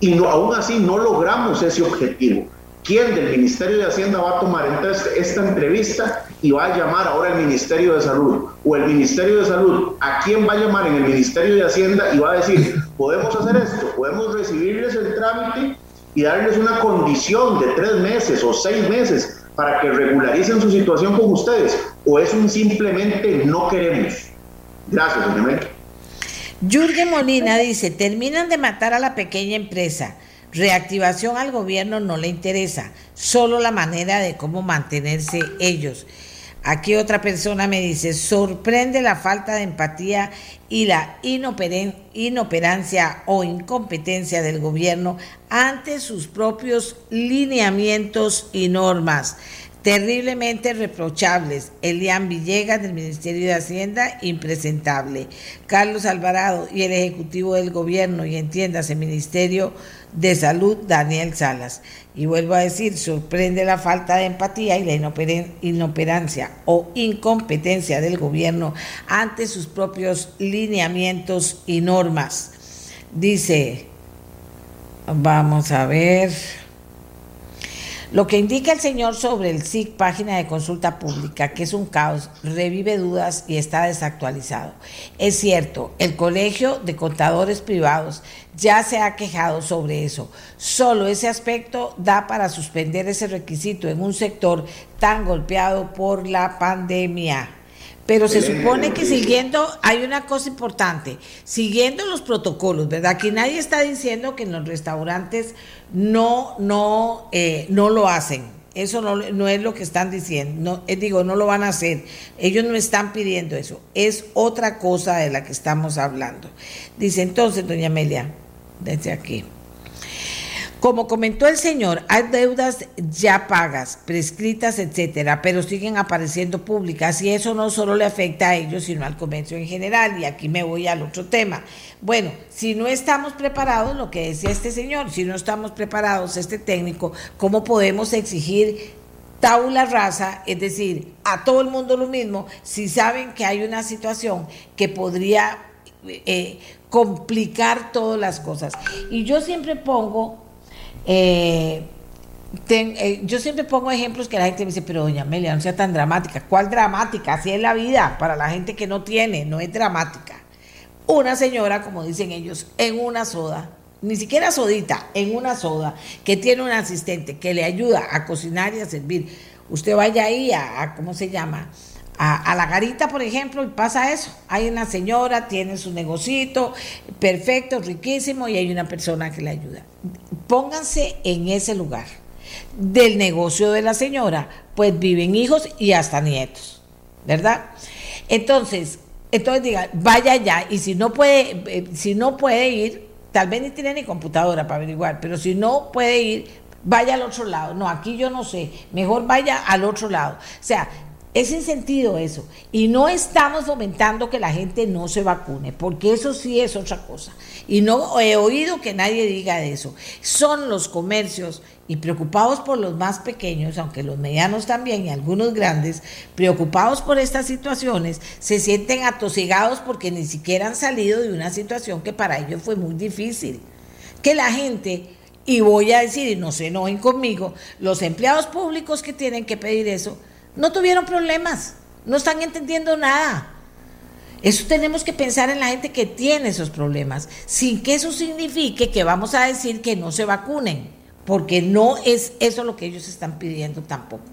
Speaker 6: Y no, aún así no logramos ese objetivo. ¿Quién del Ministerio de Hacienda va a tomar entonces esta entrevista y va a llamar ahora al Ministerio de Salud? O el Ministerio de Salud, ¿a quién va a llamar en el Ministerio de Hacienda y va a decir, podemos hacer esto, podemos recibirles el trámite y darles una condición de tres meses o seis meses para que regularicen su situación con ustedes? ¿O es un simplemente no queremos? Gracias, señor.
Speaker 2: Jürgen Molina dice, terminan de matar a la pequeña empresa. Reactivación al gobierno no le interesa, solo la manera de cómo mantenerse ellos. Aquí otra persona me dice, sorprende la falta de empatía y la inoperancia o incompetencia del gobierno ante sus propios lineamientos y normas terriblemente reprochables. Elian Villegas del Ministerio de Hacienda, impresentable. Carlos Alvarado y el Ejecutivo del Gobierno y entiéndase Ministerio de Salud, Daniel Salas. Y vuelvo a decir, sorprende la falta de empatía y la inoperancia o incompetencia del gobierno ante sus propios lineamientos y normas. Dice, vamos a ver. Lo que indica el señor sobre el SIC, página de consulta pública, que es un caos, revive dudas y está desactualizado. Es cierto, el Colegio de Contadores Privados ya se ha quejado sobre eso. Solo ese aspecto da para suspender ese requisito en un sector tan golpeado por la pandemia. Pero se supone que siguiendo, hay una cosa importante, siguiendo los protocolos, ¿verdad? Aquí nadie está diciendo que en los restaurantes no, no, eh, no lo hacen. Eso no, no, es lo que están diciendo. No, eh, digo, no lo van a hacer. Ellos no están pidiendo eso. Es otra cosa de la que estamos hablando. Dice entonces, doña Amelia, desde aquí. Como comentó el señor, hay deudas ya pagas, prescritas, etcétera, pero siguen apareciendo públicas y eso no solo le afecta a ellos, sino al comercio en general. Y aquí me voy al otro tema. Bueno, si no estamos preparados, lo que decía este señor, si no estamos preparados, este técnico, ¿cómo podemos exigir tabula rasa, es decir, a todo el mundo lo mismo, si saben que hay una situación que podría eh, complicar todas las cosas. Y yo siempre pongo, eh, eh, yo siempre pongo ejemplos que la gente me dice, pero doña Amelia, no sea tan dramática. ¿Cuál dramática? Así es la vida para la gente que no tiene, no es dramática. Una señora, como dicen ellos, en una soda, ni siquiera sodita, en una soda, que tiene un asistente que le ayuda a cocinar y a servir. Usted vaya ahí a ¿cómo se llama? A, la garita, por ejemplo, y pasa eso. Hay una señora, tiene su negocito, perfecto, riquísimo, y hay una persona que le ayuda. Pónganse en ese lugar. Del negocio de la señora, pues viven hijos y hasta nietos, ¿verdad? Entonces, entonces diga, vaya allá, y si no puede, eh, si no puede ir, tal vez ni tiene ni computadora para averiguar, pero si no puede ir, vaya al otro lado. No, aquí yo no sé, mejor vaya al otro lado. O sea, es sin sentido eso. Y no estamos fomentando que la gente no se vacune, porque eso sí es otra cosa. Y no he oído que nadie diga de eso. Son los comercios y preocupados por los más pequeños, aunque los medianos también y algunos grandes, preocupados por estas situaciones, se sienten atosigados porque ni siquiera han salido de una situación que para ellos fue muy difícil. Que la gente y voy a decir, y no se enojen conmigo, los empleados públicos que tienen que pedir eso, no tuvieron problemas, no están entendiendo nada. Eso tenemos que pensar en la gente que tiene esos problemas, sin que eso signifique que vamos a decir que no se vacunen, porque no es eso lo que ellos están pidiendo tampoco.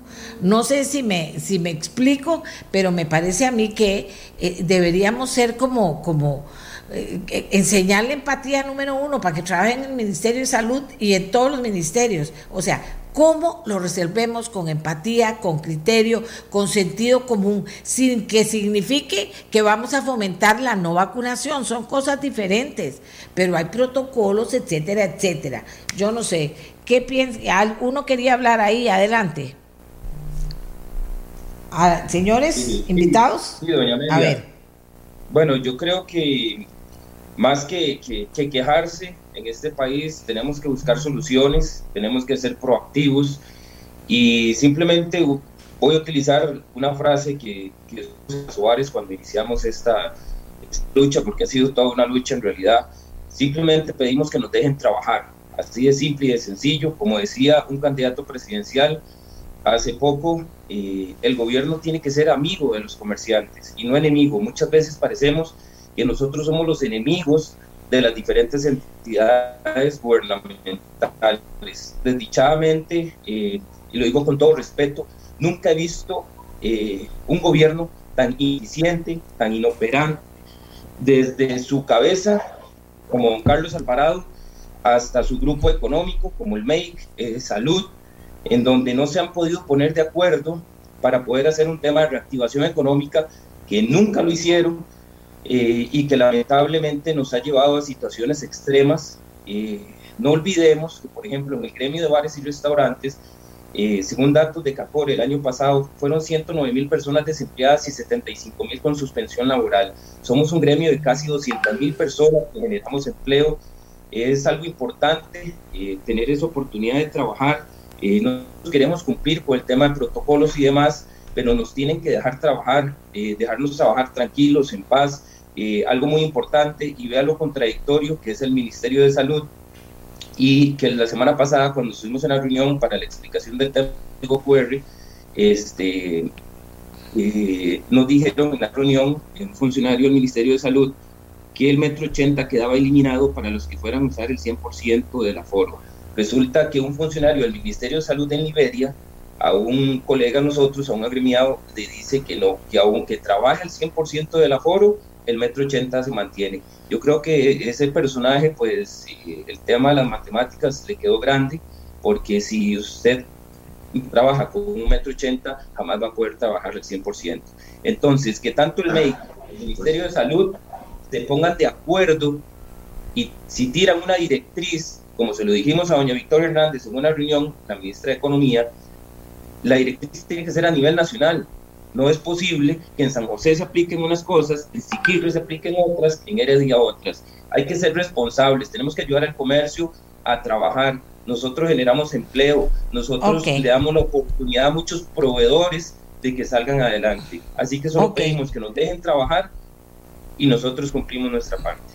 Speaker 2: No sé si me, si me explico, pero me parece a mí que eh, deberíamos ser como, como eh, eh, enseñarle empatía número uno para que trabajen en el Ministerio de Salud y en todos los ministerios. O sea, ¿Cómo lo resolvemos con empatía, con criterio, con sentido común, sin que signifique que vamos a fomentar la no vacunación? Son cosas diferentes, pero hay protocolos, etcétera, etcétera. Yo no sé, ¿qué piensa? ¿Uno quería hablar ahí? Adelante. Ah, señores, invitados.
Speaker 9: Sí, doña A ver. Bueno, yo creo que más que, que quejarse, en este país tenemos que buscar soluciones, tenemos que ser proactivos y simplemente voy a utilizar una frase que, que Suárez cuando iniciamos esta, lucha, porque ha sido toda una lucha en realidad, simplemente pedimos que nos dejen trabajar, así de simple y de sencillo, como decía un candidato presidencial hace poco, eh, el gobierno tiene que ser amigo de los comerciantes y no enemigo, muchas veces parecemos que nosotros somos los enemigos de las diferentes entidades gubernamentales. Desdichadamente, eh, y lo digo con todo respeto, nunca he visto eh, un gobierno tan ineficiente, tan inoperante, desde su cabeza, como don Carlos Alvarado, hasta su grupo económico, como el MEIC, eh, Salud, en donde no se han podido poner de acuerdo para poder hacer un tema de reactivación económica, que nunca lo hicieron, eh, y que lamentablemente nos ha llevado a situaciones extremas. Eh, no olvidemos que, por ejemplo, en el gremio de bares y restaurantes, eh, según datos de CAPOR, el año pasado fueron 109 mil personas desempleadas y 75 mil con suspensión laboral. Somos un gremio de casi 200 mil personas que generamos empleo. Es algo importante tener esa oportunidad de trabajar. no queremos cumplir con el tema de protocolos y demás, pero nos tienen que dejar trabajar, dejarnos trabajar tranquilos, en paz, eh, algo muy importante y vea lo contradictorio que es el Ministerio de Salud y que la semana pasada cuando estuvimos en la reunión para la explicación del tema QR, este, eh, nos dijeron en la reunión, un funcionario del Ministerio de Salud, que el metro 80 quedaba eliminado para los que fueran a usar el 100% del aforo. Resulta que un funcionario del Ministerio de Salud en Liberia, a un colega nosotros, a un agremiado, le dice que no, que aunque trabaje el 100% del aforo, el metro ochenta se mantiene. Yo creo que ese personaje, pues el tema de las matemáticas le quedó grande, porque si usted trabaja con un metro ochenta, jamás va a poder trabajar el 100%. Entonces, que tanto el MEI, el Ministerio de Salud, se pongan de acuerdo y si tiran una directriz, como se lo dijimos a doña Victoria Hernández en una reunión, la ministra de Economía, la directriz tiene que ser a nivel nacional, no es posible que en San José se apliquen unas cosas, en Siquirre se apliquen otras, en Heredia otras. Hay que ser responsables, tenemos que ayudar al comercio a trabajar. Nosotros generamos empleo, nosotros le damos la oportunidad a muchos proveedores de que salgan adelante. Así que solo pedimos que nos dejen trabajar y nosotros cumplimos nuestra parte.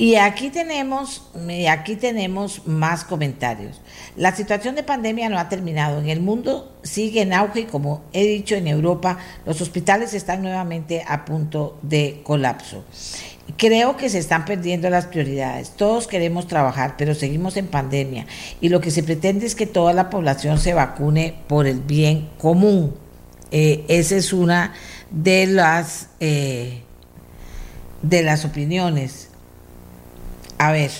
Speaker 2: Y aquí tenemos, aquí tenemos más comentarios. La situación de pandemia no ha terminado. En el mundo sigue en auge y como he dicho en Europa, los hospitales están nuevamente a punto de colapso. Creo que se están perdiendo las prioridades. Todos queremos trabajar, pero seguimos en pandemia y lo que se pretende es que toda la población se vacune por el bien común. Eh, esa es una de las eh, de las opiniones. A ver,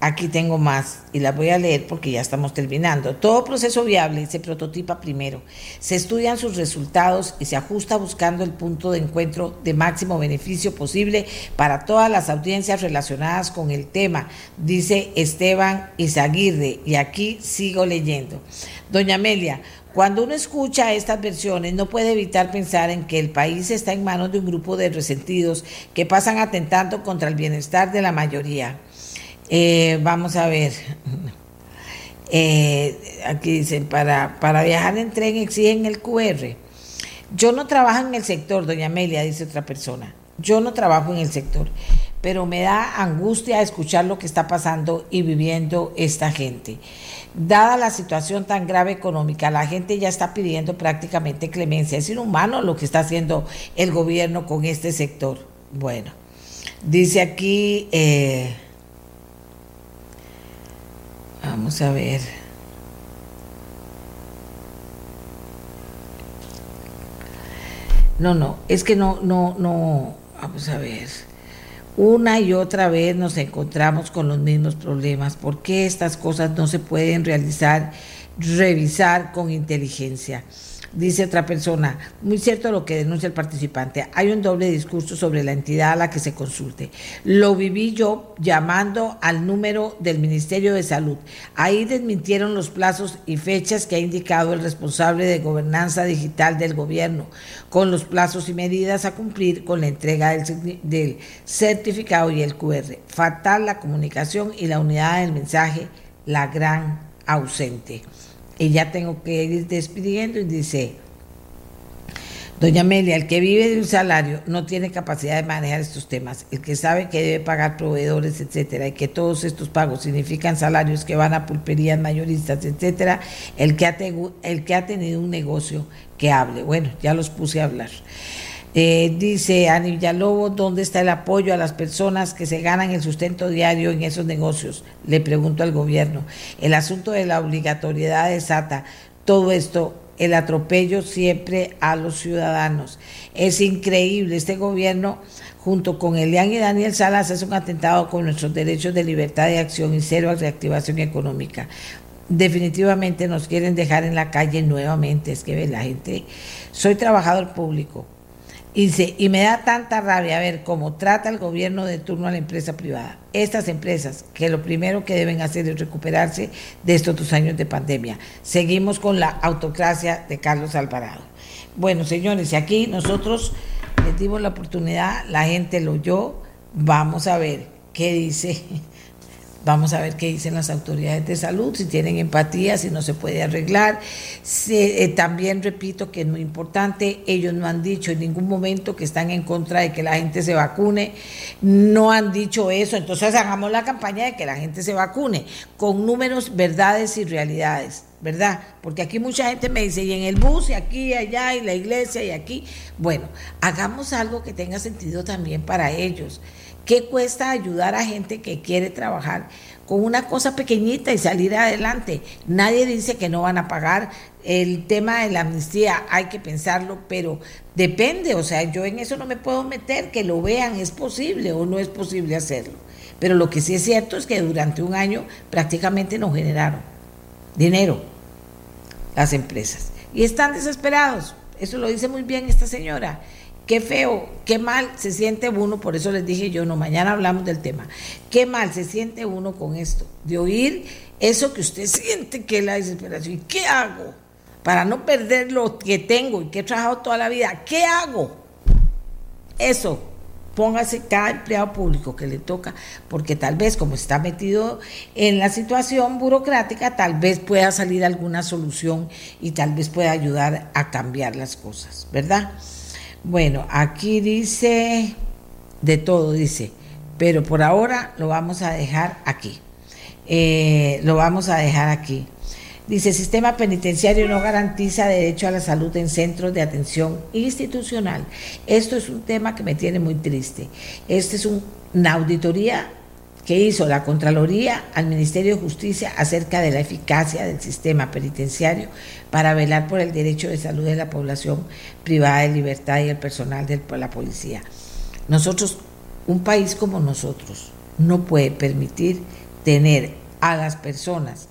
Speaker 2: aquí tengo más y las voy a leer porque ya estamos terminando. Todo proceso viable se prototipa primero, se estudian sus resultados y se ajusta buscando el punto de encuentro de máximo beneficio posible para todas las audiencias relacionadas con el tema, dice Esteban Izaguirre. Y aquí sigo leyendo. Doña Amelia, cuando uno escucha estas versiones, no puede evitar pensar en que el país está en manos de un grupo de resentidos que pasan atentando contra el bienestar de la mayoría. Eh, vamos a ver. Eh, aquí dicen, para, para viajar en tren exigen el QR. Yo no trabajo en el sector, doña Amelia, dice otra persona. Yo no trabajo en el sector, pero me da angustia escuchar lo que está pasando y viviendo esta gente. Dada la situación tan grave económica, la gente ya está pidiendo prácticamente clemencia. Es inhumano lo que está haciendo el gobierno con este sector. Bueno, dice aquí, eh, vamos a ver. No, no, es que no, no, no, vamos a ver. Una y otra vez nos encontramos con los mismos problemas. ¿Por qué estas cosas no se pueden realizar, revisar con inteligencia? Dice otra persona, muy cierto lo que denuncia el participante, hay un doble discurso sobre la entidad a la que se consulte. Lo viví yo llamando al número del Ministerio de Salud. Ahí desmintieron los plazos y fechas que ha indicado el responsable de gobernanza digital del gobierno, con los plazos y medidas a cumplir con la entrega del, certificado y el QR. Fatal la comunicación y la unidad del mensaje, la gran ausente y ya tengo que ir despidiendo y dice, Doña Amelia, el que vive de un salario no tiene capacidad de manejar estos temas. El que sabe que debe pagar proveedores, etcétera, y que todos estos pagos significan salarios que van a pulperías mayoristas, etcétera, el que ha, el que ha tenido un negocio que hable. Bueno, ya los puse a hablar. Eh, dice Ani Villalobos, ¿dónde está el apoyo a las personas que se ganan el sustento diario en esos negocios? Le pregunto al gobierno. El asunto de la obligatoriedad desata todo esto, el atropello siempre a los ciudadanos. Es increíble, este gobierno junto con Elian y Daniel Salas es un atentado con nuestros derechos de libertad de acción y cero reactivación económica. Definitivamente nos quieren dejar en la calle nuevamente, es que ve la gente, soy trabajador público, y, y me da tanta rabia ver cómo trata el gobierno de turno a la empresa privada. Estas empresas, que lo primero que deben hacer es recuperarse de estos dos años de pandemia. Seguimos con la autocracia de Carlos Alvarado. Bueno, señores, y aquí nosotros le dimos la oportunidad, la gente lo oyó, vamos a ver qué dice Vamos a ver qué dicen las autoridades de salud, si tienen empatía, si no se puede arreglar. Eh, también repito que es muy importante, ellos no han dicho en ningún momento que están en contra de que la gente se vacune, no han dicho eso, entonces hagamos la campaña de que la gente se vacune, con números, verdades y realidades. ¿verdad? Porque aquí mucha gente me dice, y en el bus, y aquí, y allá, y la iglesia, y aquí. Bueno, hagamos algo que tenga sentido también para ellos. ¿Qué cuesta ayudar a gente que quiere trabajar con una cosa pequeñita y salir adelante? Nadie dice que no van a pagar. El tema de la amnistía hay que pensarlo, pero depende, o sea, yo en eso no me puedo meter, que lo vean, es posible o no es posible hacerlo. Pero lo que sí es cierto es que durante un año prácticamente no generaron dinero las empresas. Y están desesperados. Eso lo dice muy bien esta señora qué feo, qué mal se siente uno, por eso les dije yo, no, mañana hablamos del tema, qué mal se siente uno con esto, de oír eso que usted *laughs* siente que es la desesperación. ¿Y qué hago para no perder lo que tengo y que he trabajado toda la vida? ¿Qué hago? Eso, póngase cada empleado público que le toca, porque tal vez como está metido en la situación burocrática, tal vez pueda salir alguna solución y tal vez pueda ayudar a cambiar las cosas, ¿verdad? Bueno, aquí dice, de todo, dice, pero por ahora lo vamos a dejar aquí. Eh, lo vamos a dejar aquí. Dice, sistema penitenciario no garantiza derecho a la salud en centros de atención institucional. Esto es un tema que me tiene muy triste. Esta es una auditoría que hizo la Contraloría al Ministerio de Justicia acerca de la eficacia del sistema penitenciario para velar por el derecho de salud de la población privada de libertad y el personal de la policía. Nosotros, un país como nosotros, no puede permitir tener a las personas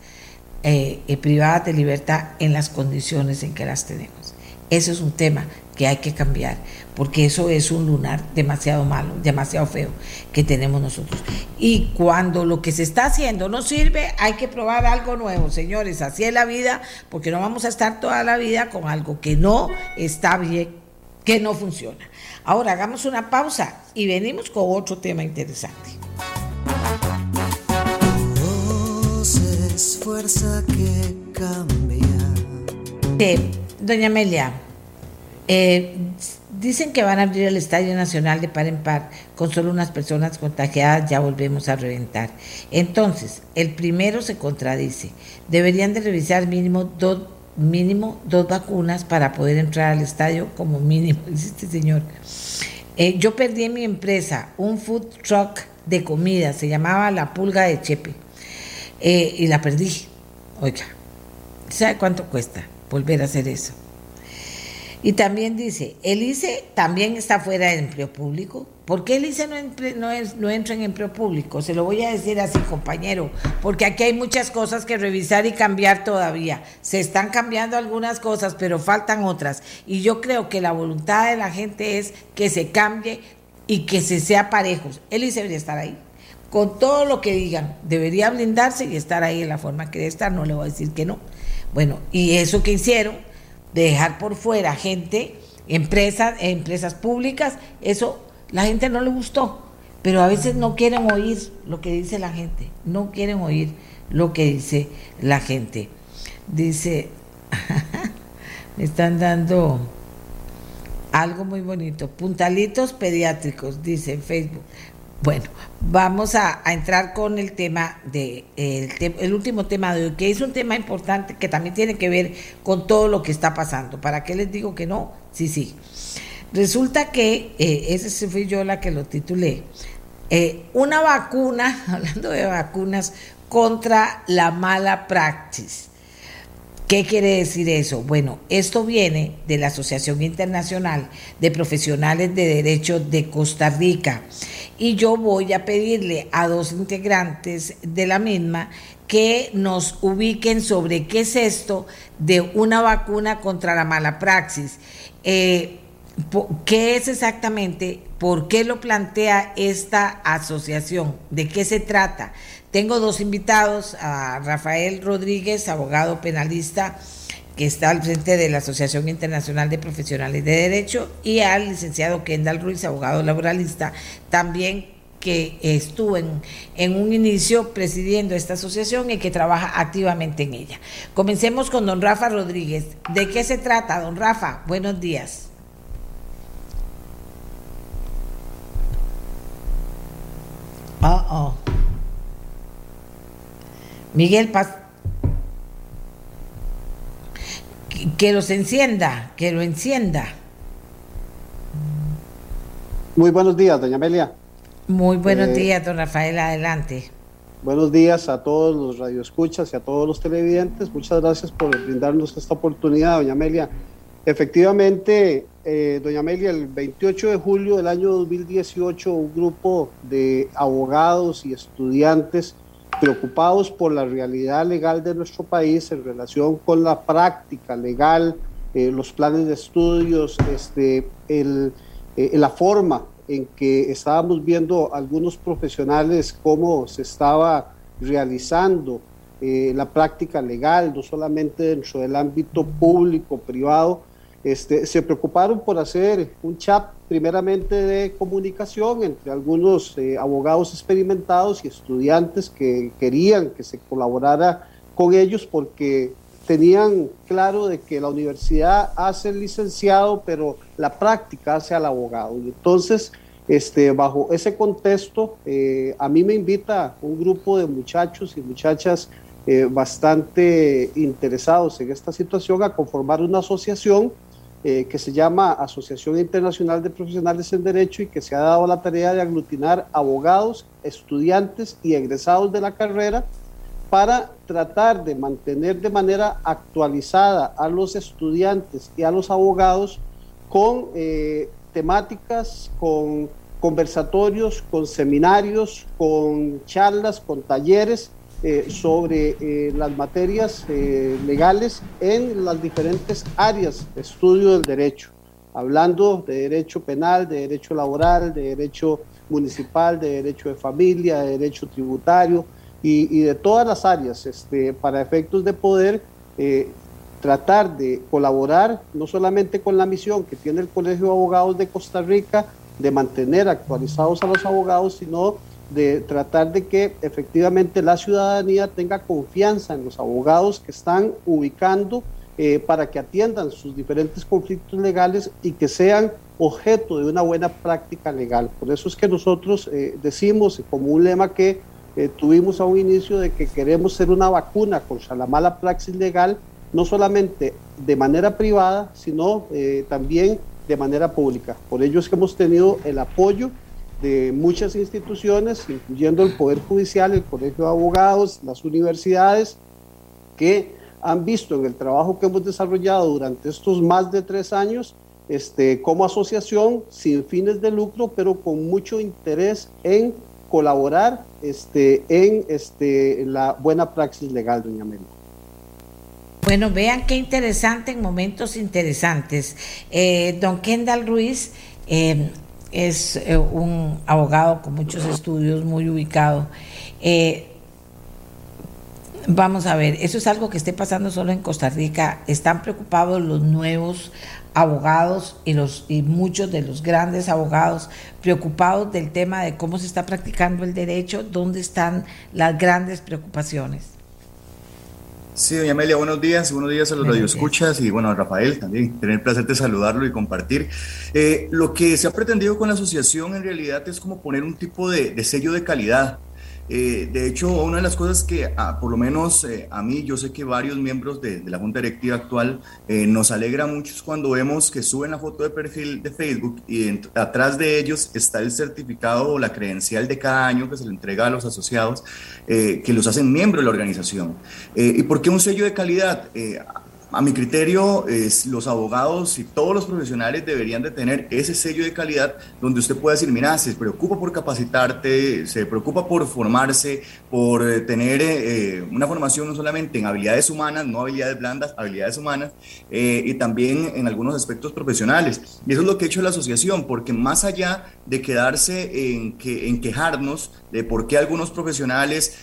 Speaker 2: eh, eh, privadas de libertad en las condiciones en que las tenemos. Eso es un tema que hay que cambiar, porque eso es un lunar demasiado malo, demasiado feo que tenemos nosotros. Y cuando lo que se está haciendo no sirve, hay que probar algo nuevo, señores. Así es la vida, porque no vamos a estar toda la vida con algo que no está bien, que no funciona. Ahora hagamos una pausa y venimos con otro tema interesante.
Speaker 10: fuerza que cambia.
Speaker 2: doña Amelia, eh, dicen que van a abrir el Estadio Nacional de par en par con solo unas personas contagiadas, ya volvemos a reventar. Entonces, el primero se contradice. Deberían de revisar mínimo dos, mínimo dos vacunas para poder entrar al estadio como mínimo, *laughs* dice este señor. Eh, yo perdí en mi empresa un food truck de comida, se llamaba La Pulga de Chepe eh, y la perdí. Oiga, ¿sabe cuánto cuesta volver a hacer eso? Y también dice, el ICE también está fuera del empleo público. ¿Por qué el ICE no, entra en empleo público? Se lo voy a decir así, compañero, porque aquí hay muchas cosas que revisar y cambiar todavía. Se están cambiando algunas cosas, pero faltan otras. Y yo creo que la voluntad de la gente es que se cambie y que se sea parejos. El ICE debería estar ahí con todo lo que digan, debería blindarse y estar ahí en la forma que debe estar, no le voy a decir que no. Bueno, y eso que hicieron, de dejar por fuera gente, empresas, empresas públicas, eso la gente no le gustó, pero a veces no quieren oír lo que dice la gente, no quieren oír lo que dice la gente. Dice, *laughs* me están dando algo muy bonito, puntalitos pediátricos, dice en Facebook. Bueno, vamos a, entrar con el tema de el, último tema de hoy, que es un tema importante que también tiene que ver con todo lo que está pasando. ¿Para qué les digo que no? Sí, sí. Resulta que eh, ese fui yo la que lo titulé. Eh, una vacuna, *laughs* hablando de vacunas, contra la mala praxis. ¿Qué quiere decir eso? Bueno, esto viene de la Asociación Internacional de Profesionales de Derecho de Costa Rica y yo voy a pedirle a dos integrantes de la misma que nos ubiquen sobre qué es esto de una vacuna contra la mala praxis. Eh, ¿Qué es exactamente? ¿Por qué lo plantea esta asociación? ¿De qué se trata? Tengo dos invitados, a Rafael Rodríguez, abogado penalista, que está al frente de la Asociación Internacional de Profesionales de Derecho, y al licenciado Kendall Ruiz, abogado laboralista, también que estuvo en, un inicio presidiendo esta asociación y que trabaja activamente en ella. Comencemos con don Rafa Rodríguez. ¿De qué se trata, don Rafa? Buenos días. Oh, oh. Miguel Paz, que, los encienda, que lo encienda.
Speaker 11: Muy buenos días, doña Amelia.
Speaker 2: Muy buenos eh, días, don Rafael, adelante.
Speaker 11: Buenos días a todos los radioescuchas y a todos los televidentes. Muchas gracias por brindarnos esta oportunidad, doña Amelia. Efectivamente, eh, doña Amelia, el 28 de julio del año 2018, un grupo de abogados y estudiantes preocupados por la realidad legal de nuestro país en relación con la práctica legal, eh, los planes de estudios, este, eh, la forma en que estábamos viendo algunos profesionales cómo se estaba realizando eh, la práctica legal, no solamente dentro del ámbito público, privado, este, se preocuparon por hacer un chat primeramente de comunicación entre algunos eh, abogados experimentados y estudiantes que querían que se colaborara con ellos porque tenían claro de que la universidad hace el licenciado, pero la práctica hace al abogado. Y entonces Este, bajo ese contexto, eh, a mí me invita un grupo de muchachos y muchachas eh, bastante interesados en esta situación a conformar una asociación eh, que se llama Asociación Internacional de Profesionales en Derecho y que se ha dado la tarea de aglutinar abogados, estudiantes y egresados de la carrera para tratar de mantener de manera actualizada a los estudiantes y a los abogados con temáticas, con conversatorios, con seminarios, con charlas, con talleres eh, sobre eh, las materias eh, legales en las diferentes áreas de estudio del derecho, hablando de derecho penal, de derecho laboral, de derecho municipal, de derecho de familia, de derecho tributario y, de todas las áreas este, para efectos de poder tratar de colaborar no solamente con la misión que tiene el Colegio de Abogados de Costa Rica, de mantener actualizados a los abogados, sino de tratar de que efectivamente la ciudadanía tenga confianza en los abogados que están ubicando eh, para que atiendan sus diferentes conflictos legales y que sean objeto de una buena práctica legal. Por eso es que nosotros eh, decimos como un lema que eh, tuvimos a un inicio de que queremos ser una vacuna contra la mala praxis legal, no solamente de manera privada, sino también de manera pública. Por ello es que hemos tenido el apoyo de muchas instituciones, incluyendo el Poder Judicial, el Colegio de Abogados, las universidades, que han visto en el trabajo que hemos desarrollado durante estos más de tres años, este, como asociación sin fines de lucro, pero con mucho interés en colaborar este, en este, la buena praxis legal, doña Amelia.
Speaker 2: Bueno, vean qué interesante en momentos interesantes. Eh, don Kendall Ruiz eh, es eh, un abogado con muchos estudios, muy ubicado. vamos a ver, eso es algo que esté pasando solo en Costa Rica. Están preocupados los nuevos abogados y, los, y muchos de los grandes abogados preocupados del tema de cómo se está practicando el derecho, dónde están las grandes preocupaciones.
Speaker 12: Sí, doña Amelia, buenos días, buenos días a los radioescuchas y bueno, a Rafael también, tener el placer de saludarlo y compartir. Eh, lo que se ha pretendido con la asociación en realidad es como poner un tipo de sello de calidad eh, de hecho, una de las cosas que, ah, por lo menos eh, a mí, yo sé que varios miembros de, la Junta Directiva actual eh, nos alegra mucho cuando vemos que suben la foto de perfil de Facebook y atrás de ellos está el certificado o la credencial de cada año que se le entrega a los asociados que los hacen miembros de la organización. ¿Y por qué un sello de calidad? A mi criterio, es, los abogados y todos los profesionales deberían de tener ese sello de calidad donde usted pueda decir, mira, se preocupa por capacitarte, se preocupa por formarse, por eh, tener eh, una formación no solamente en habilidades humanas, no habilidades blandas, habilidades humanas, eh, y también en algunos aspectos profesionales. Y eso es lo que ha hecho la asociación, porque más allá de quedarse en, que, en quejarnos de por qué algunos profesionales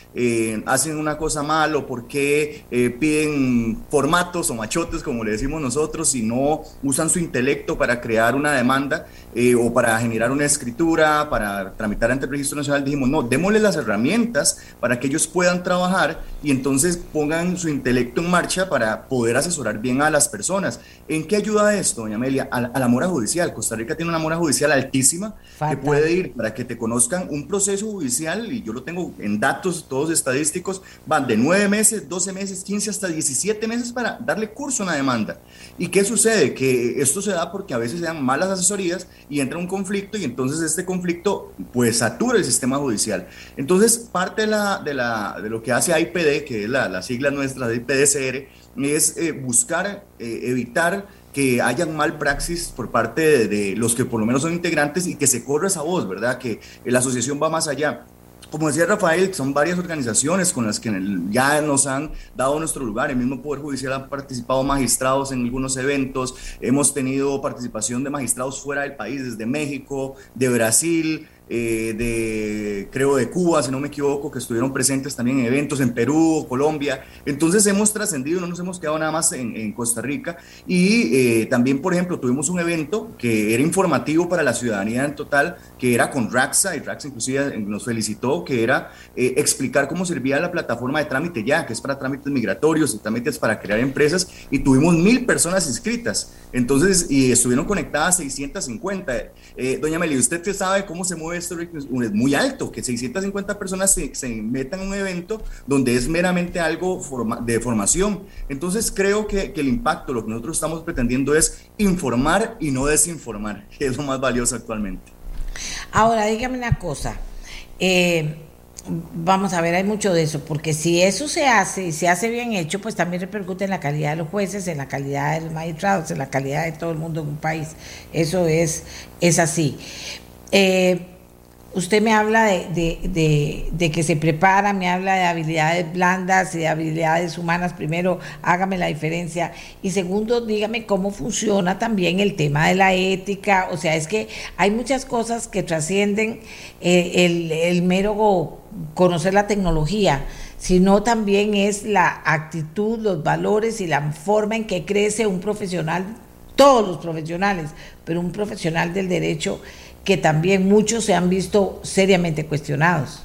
Speaker 12: hacen una cosa mal o por qué piden formatos o machotes, como le decimos nosotros, si no usan su intelecto para crear una demanda eh, o para generar una escritura, para tramitar ante el Registro Nacional, dijimos, no, démosle las herramientas para que ellos puedan trabajar y entonces pongan su intelecto en marcha para poder asesorar bien a las personas. ¿En qué ayuda esto, doña Amelia? A, la mora judicial. Costa Rica tiene una mora judicial altísima que puede ir para que te conozcan un proceso judicial, y yo lo tengo en datos todos estadísticos, van de 9 meses, 12 meses, 15 hasta 17 meses para darle curso a una demanda. ¿Y qué sucede? Que esto se da porque a veces se dan malas asesorías y entra un conflicto y entonces este conflicto pues satura el sistema judicial. Entonces parte de, la, de, la, de lo que hace AIPD, que es la, la sigla nuestra de IPDCR, es eh, buscar eh, evitar que hayan mal praxis por parte de, los que por lo menos son integrantes y que se corra esa voz, ¿verdad? Que la asociación va más allá como decía Rafael, son varias organizaciones con las que ya nos han dado nuestro lugar. El mismo Poder Judicial ha participado magistrados en algunos eventos. Hemos tenido participación de magistrados fuera del país, desde México, de Brasil, eh, de, creo, de Cuba, si no me equivoco, que estuvieron presentes también en eventos en Perú, Colombia. Entonces hemos trascendido, no nos hemos quedado nada más en, Costa Rica. Y eh, también, por ejemplo, tuvimos un evento que era informativo para la ciudadanía en total, que era con Raxa, y Raxa inclusive nos felicitó, que era eh, explicar cómo servía la plataforma de trámite ya, que es para trámites migratorios y trámites para crear empresas, y tuvimos mil personas inscritas. Entonces, y estuvieron conectadas 650. Doña Meli, ¿usted sabe cómo se mueve esto es muy alto, que 650 personas se, metan en un evento donde es meramente algo de formación. Entonces creo que, que, el impacto, lo que nosotros estamos pretendiendo es informar y no desinformar, *laughs* que es lo más valioso actualmente.
Speaker 2: Ahora, dígame una cosa. Eh, vamos a ver, hay mucho de eso, porque si eso se hace y se hace bien hecho, pues también repercute en la calidad de los jueces, en la calidad de los magistrados, en la calidad de todo el mundo en un país. Eso es, es así. Eh, Usted me habla de, que se prepara, me habla de habilidades blandas y de habilidades humanas. Primero, hágame la diferencia. Y segundo, dígame cómo funciona también el tema de la ética. O sea, es que hay muchas cosas que trascienden eh, el, el mero conocer la tecnología sino también es la actitud, los valores y la forma en que crece un profesional, todos los profesionales, pero un profesional del derecho que también muchos se han visto seriamente cuestionados.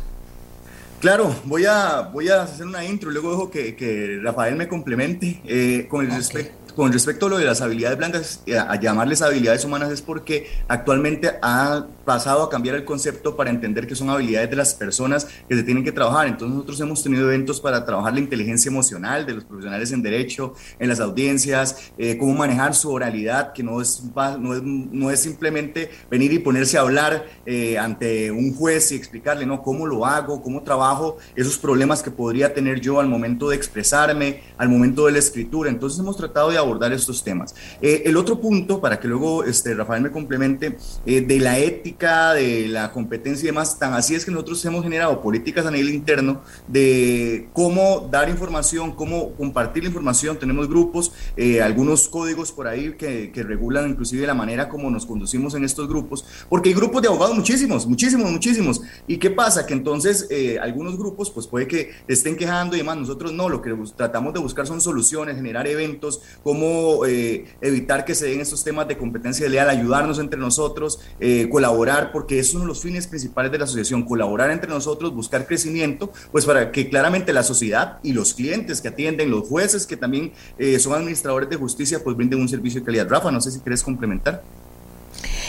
Speaker 12: Claro, voy a, voy a hacer una intro y luego dejo que, que Rafael me complemente. Eh, con el respecto con respecto a lo de las habilidades blandas, eh, a, llamarles habilidades humanas es porque actualmente ha pasado a cambiar el concepto para entender que son habilidades de las personas que se tienen que trabajar. Entonces nosotros hemos tenido eventos para trabajar la inteligencia emocional de los profesionales en derecho, en las audiencias, eh, cómo manejar su oralidad, que no es, no es, no es simplemente venir y ponerse a hablar eh, ante un juez y explicarle, ¿no? Cómo lo hago, cómo trabajo, esos problemas que podría tener yo al momento de expresarme, al momento de la escritura. Entonces hemos tratado de abordar estos temas. Eh, el otro punto, para que luego este, Rafael me complemente, eh, de la ética, de la competencia y demás, tan así es que nosotros hemos generado políticas a nivel interno de cómo dar información, cómo compartir la información. Tenemos grupos, eh, algunos códigos por ahí que, que, regulan inclusive la manera como nos conducimos en estos grupos, porque hay grupos de abogados muchísimos, muchísimos, muchísimos. ¿Y qué pasa? Que entonces algunos grupos pues puede que estén quejando y demás, nosotros no, lo que tratamos de buscar son soluciones, generar eventos, cómo eh, evitar que se den estos temas de competencia leal, ayudarnos entre nosotros, eh, colaborar, porque es uno de los fines principales de la asociación, colaborar entre nosotros, buscar crecimiento, pues para que claramente la sociedad y los clientes que atienden, los jueces que también eh, son administradores de justicia, pues brinden un servicio de calidad. Rafa, no sé si quieres complementar.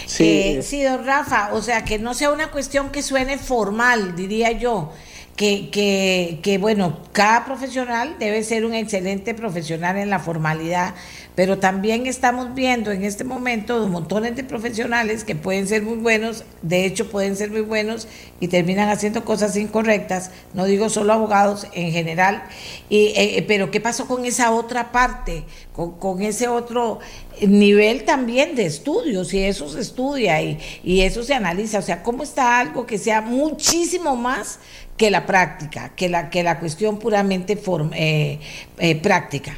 Speaker 2: Sí. sí, don Rafa, o sea, que no sea una cuestión que suene formal, diría yo, que, que, que, bueno, cada profesional debe ser un excelente profesional en la formalidad, pero también estamos viendo en este momento montones de profesionales que pueden ser muy buenos, de hecho pueden ser muy buenos y terminan haciendo cosas incorrectas, no digo solo abogados en general, y, eh, eh, pero ¿qué pasó con esa otra parte, con, con ese otro nivel también de estudios? Y eso se estudia y, y eso se analiza, o sea, ¿cómo está algo que sea muchísimo más que la práctica, que la, que la cuestión puramente eh, eh, práctica.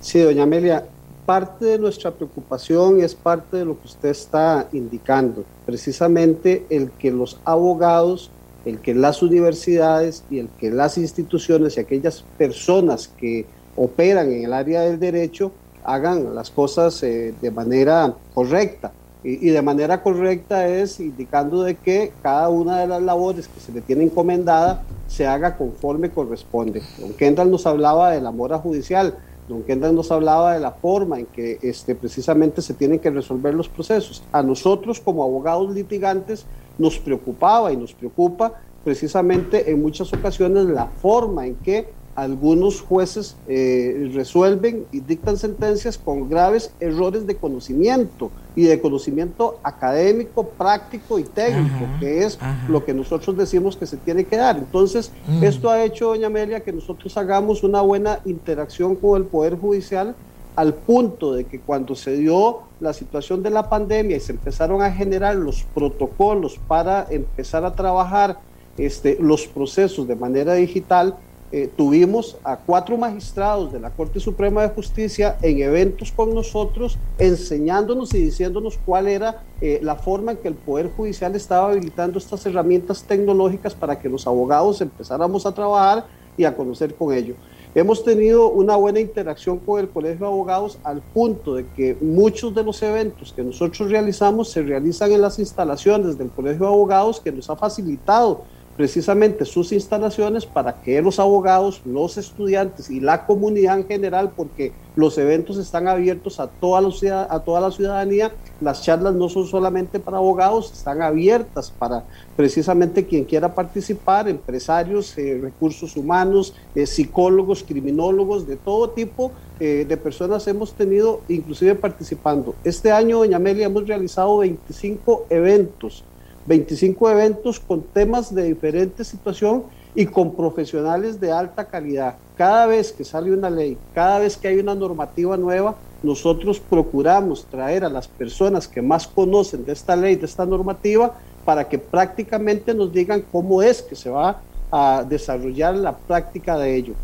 Speaker 11: Sí, doña Amelia, parte de nuestra preocupación es parte de lo que usted está indicando, precisamente el que los abogados, el que las universidades y el que las instituciones y aquellas personas que operan en el área del derecho hagan las cosas eh, de manera correcta. Y, de manera correcta es indicando de que cada una de las labores que se le tiene encomendada se haga conforme corresponde. Don Kendall nos hablaba de la mora judicial, don Kendall nos hablaba de la forma en que este, precisamente se tienen que resolver los procesos. A nosotros como abogados litigantes nos preocupaba y nos preocupa precisamente en muchas ocasiones la forma en que algunos jueces eh, resuelven y dictan sentencias con graves errores de conocimiento y de conocimiento académico, práctico y técnico, que es lo que nosotros decimos que se tiene que dar. Entonces, mm. esto ha hecho, doña Amelia, que nosotros hagamos una buena interacción con el Poder Judicial al punto de que cuando se dio la situación de la pandemia y se empezaron a generar los protocolos para empezar a trabajar este, los procesos de manera digital, eh, tuvimos a cuatro magistrados de la Corte Suprema de Justicia en eventos con nosotros, enseñándonos y diciéndonos cuál era eh, la forma en que el Poder Judicial estaba habilitando estas herramientas tecnológicas para que los abogados empezáramos a trabajar y a conocer con ello. Hemos tenido una buena interacción con el Colegio de Abogados al punto de que muchos de los eventos que nosotros realizamos se realizan en las instalaciones del Colegio de Abogados que nos ha facilitado precisamente sus instalaciones para que los abogados, los estudiantes y la comunidad en general, porque los eventos están abiertos a toda la, a toda la ciudadanía, las charlas no son solamente para abogados, están abiertas para precisamente quien quiera participar, empresarios, eh, recursos humanos, eh, psicólogos, criminólogos, de todo tipo eh, de personas hemos tenido inclusive participando. Este año, doña Amelia, hemos realizado 25 eventos 25 eventos con temas de diferente situación y con profesionales de alta calidad. Cada vez que sale una ley, cada vez que hay una normativa nueva, nosotros procuramos traer a las personas que más conocen de esta ley, de esta normativa, para que prácticamente nos digan cómo es que se va a desarrollar la práctica de ello.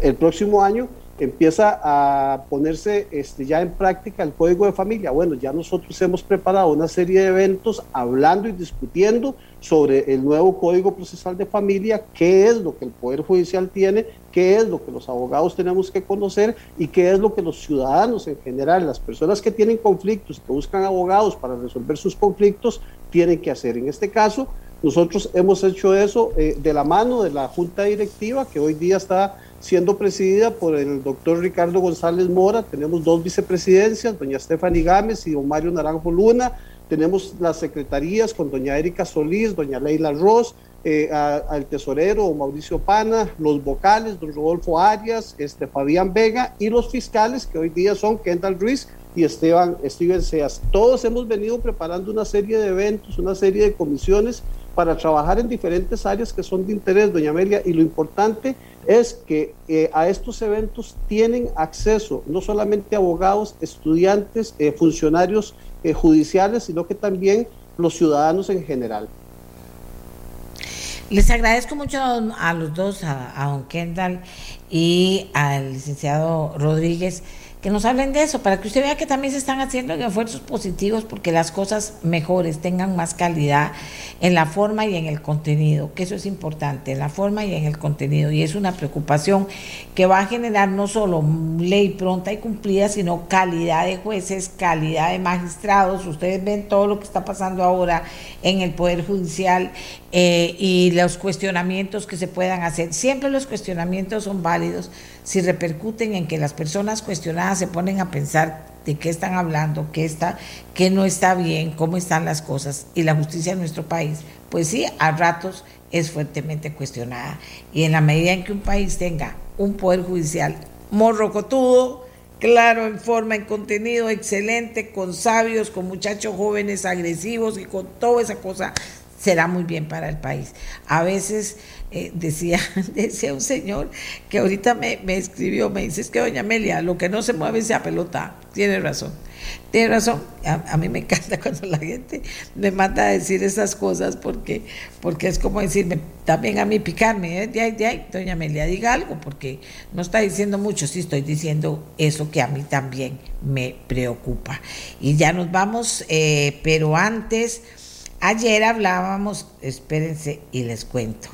Speaker 11: El próximo año empieza a ponerse este, ya en práctica el código de familia. Bueno, ya nosotros hemos preparado una serie de eventos hablando y discutiendo sobre el nuevo código procesal de familia, qué es lo que el Poder Judicial tiene, qué es lo que los abogados tenemos que conocer y qué es lo que los ciudadanos en general, las personas que tienen conflictos, que buscan abogados para resolver sus conflictos, tienen que hacer. En este caso, nosotros hemos hecho eso eh, de la mano de la Junta Directiva, que hoy día está siendo presidida por el doctor Ricardo González Mora. Tenemos dos vicepresidencias, doña Stephanie Gámez y don Mario Naranjo Luna. Tenemos las secretarías con doña Erika Solís, doña Leila Ross, eh, al tesorero Mauricio Pana, los vocales, don Rodolfo Arias, este, Fabián Vega y los fiscales que hoy día son Kendall Ruiz y Esteban, Steven Seas. Todos hemos venido preparando una serie de eventos, una serie de comisiones para trabajar en diferentes áreas que son de interés, doña Amelia, y lo importante es que eh, a estos eventos tienen acceso no solamente abogados, estudiantes, eh, funcionarios eh, judiciales, sino que también los ciudadanos en general.
Speaker 2: Les agradezco mucho a los dos, a, a don Kendall y al licenciado Rodríguez que nos hablen de eso, para que usted vea que también se están haciendo esfuerzos positivos porque las cosas mejores tengan más calidad en la forma y en el contenido, que eso es importante, en la forma y en el contenido. Y es una preocupación que va a generar no solo ley pronta y cumplida, sino calidad de jueces, calidad de magistrados. Ustedes ven todo lo que está pasando ahora en el Poder Judicial eh, y los cuestionamientos que se puedan hacer. Siempre los cuestionamientos son válidos si repercuten en que las personas cuestionadas se ponen a pensar de qué están hablando, qué está, qué no está bien, cómo están las cosas y la justicia en nuestro país, pues sí, a ratos es fuertemente cuestionada. Y en la medida en que un país tenga un poder judicial morrocotudo, claro, en forma, en contenido excelente, con sabios, con muchachos jóvenes agresivos y con toda esa cosa, será muy bien para el país. A veces eh, decía, *laughs* decía un señor que ahorita me, escribió, me dice, es que doña Amelia, lo que no se mueve se pelota. Tiene razón, tiene razón. A, mí me *laughs* encanta cuando la gente me manda a decir esas cosas porque, porque es como decirme, también a mí picarme, ¿eh? de ahí, de ahí, doña Amelia, diga algo, porque no está diciendo mucho, sí estoy diciendo eso que a mí también me preocupa. Y ya nos vamos, eh, pero antes... Ayer hablábamos, espérense y les cuento,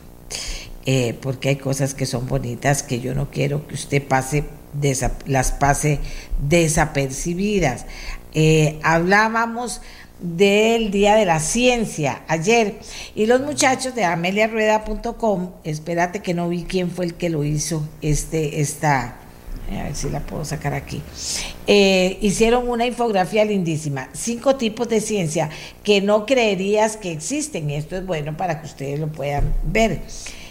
Speaker 2: eh, porque hay cosas que son bonitas que yo no quiero que usted pase las pase desapercibidas. Eh, hablábamos del Día de la Ciencia ayer y los muchachos de ameliarueda.com, espérate que no vi quién fue el que lo hizo, este, esta, a ver si la puedo sacar aquí. Eh, hicieron una infografía lindísima, cinco tipos de ciencia que no creerías que existen. Esto es bueno para que ustedes lo puedan ver.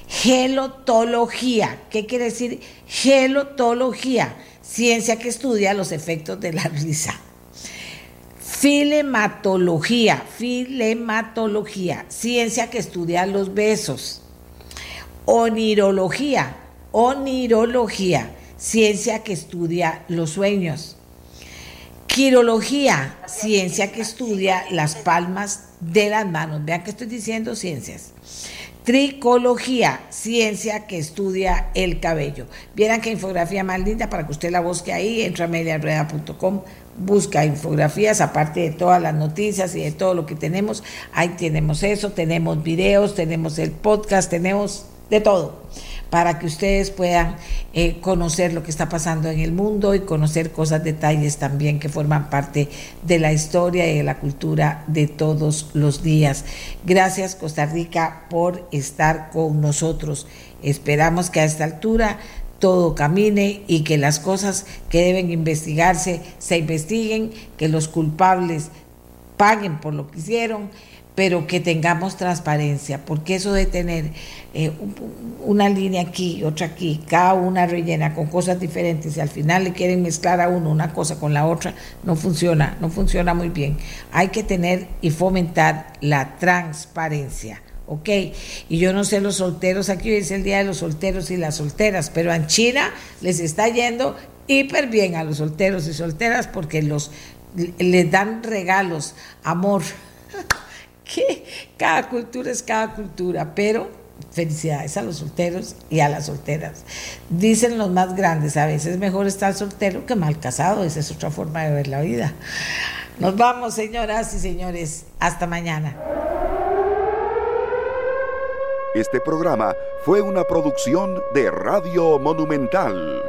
Speaker 2: Gelotología, ¿qué quiere decir gelotología? Ciencia que estudia los efectos de la risa. Filematología, filematología, ciencia que estudia los besos. Onirología, onirología, ciencia que estudia los sueños. Quirología, ciencia que estudia las palmas de las manos. Vean que estoy diciendo ciencias. Tricología, ciencia que estudia el cabello. Vieran qué infografía más linda para que usted la busque ahí, entra a mediarrueda.com, busca infografías, aparte de todas las noticias y de todo lo que tenemos. Ahí tenemos eso, tenemos videos, tenemos el podcast, tenemos de todo para que ustedes puedan eh, conocer lo que está pasando en el mundo y conocer cosas, detalles también que forman parte de la historia y de la cultura de todos los días. Gracias Costa Rica por estar con nosotros. Esperamos que a esta altura todo camine y que las cosas que deben investigarse se investiguen, que los culpables paguen por lo que hicieron pero que tengamos transparencia, porque eso de tener eh, una línea aquí, otra aquí, cada una rellena con cosas diferentes y al final le quieren mezclar a uno una cosa con la otra, no funciona, no funciona muy bien. Hay que tener y fomentar la transparencia. ¿ok? Y yo no sé los solteros, aquí hoy es el Día de los Solteros y las Solteras, pero en China les está yendo hiper bien a los solteros y solteras porque los les dan regalos, amor, *laughs* que cada cultura es cada cultura, pero felicidades a los solteros y a las solteras. Dicen los más grandes, a veces es mejor estar soltero que mal casado, esa es otra forma de ver la vida. Nos vamos, señoras y señores, hasta mañana.
Speaker 1: Este programa fue una producción de Radio Monumental.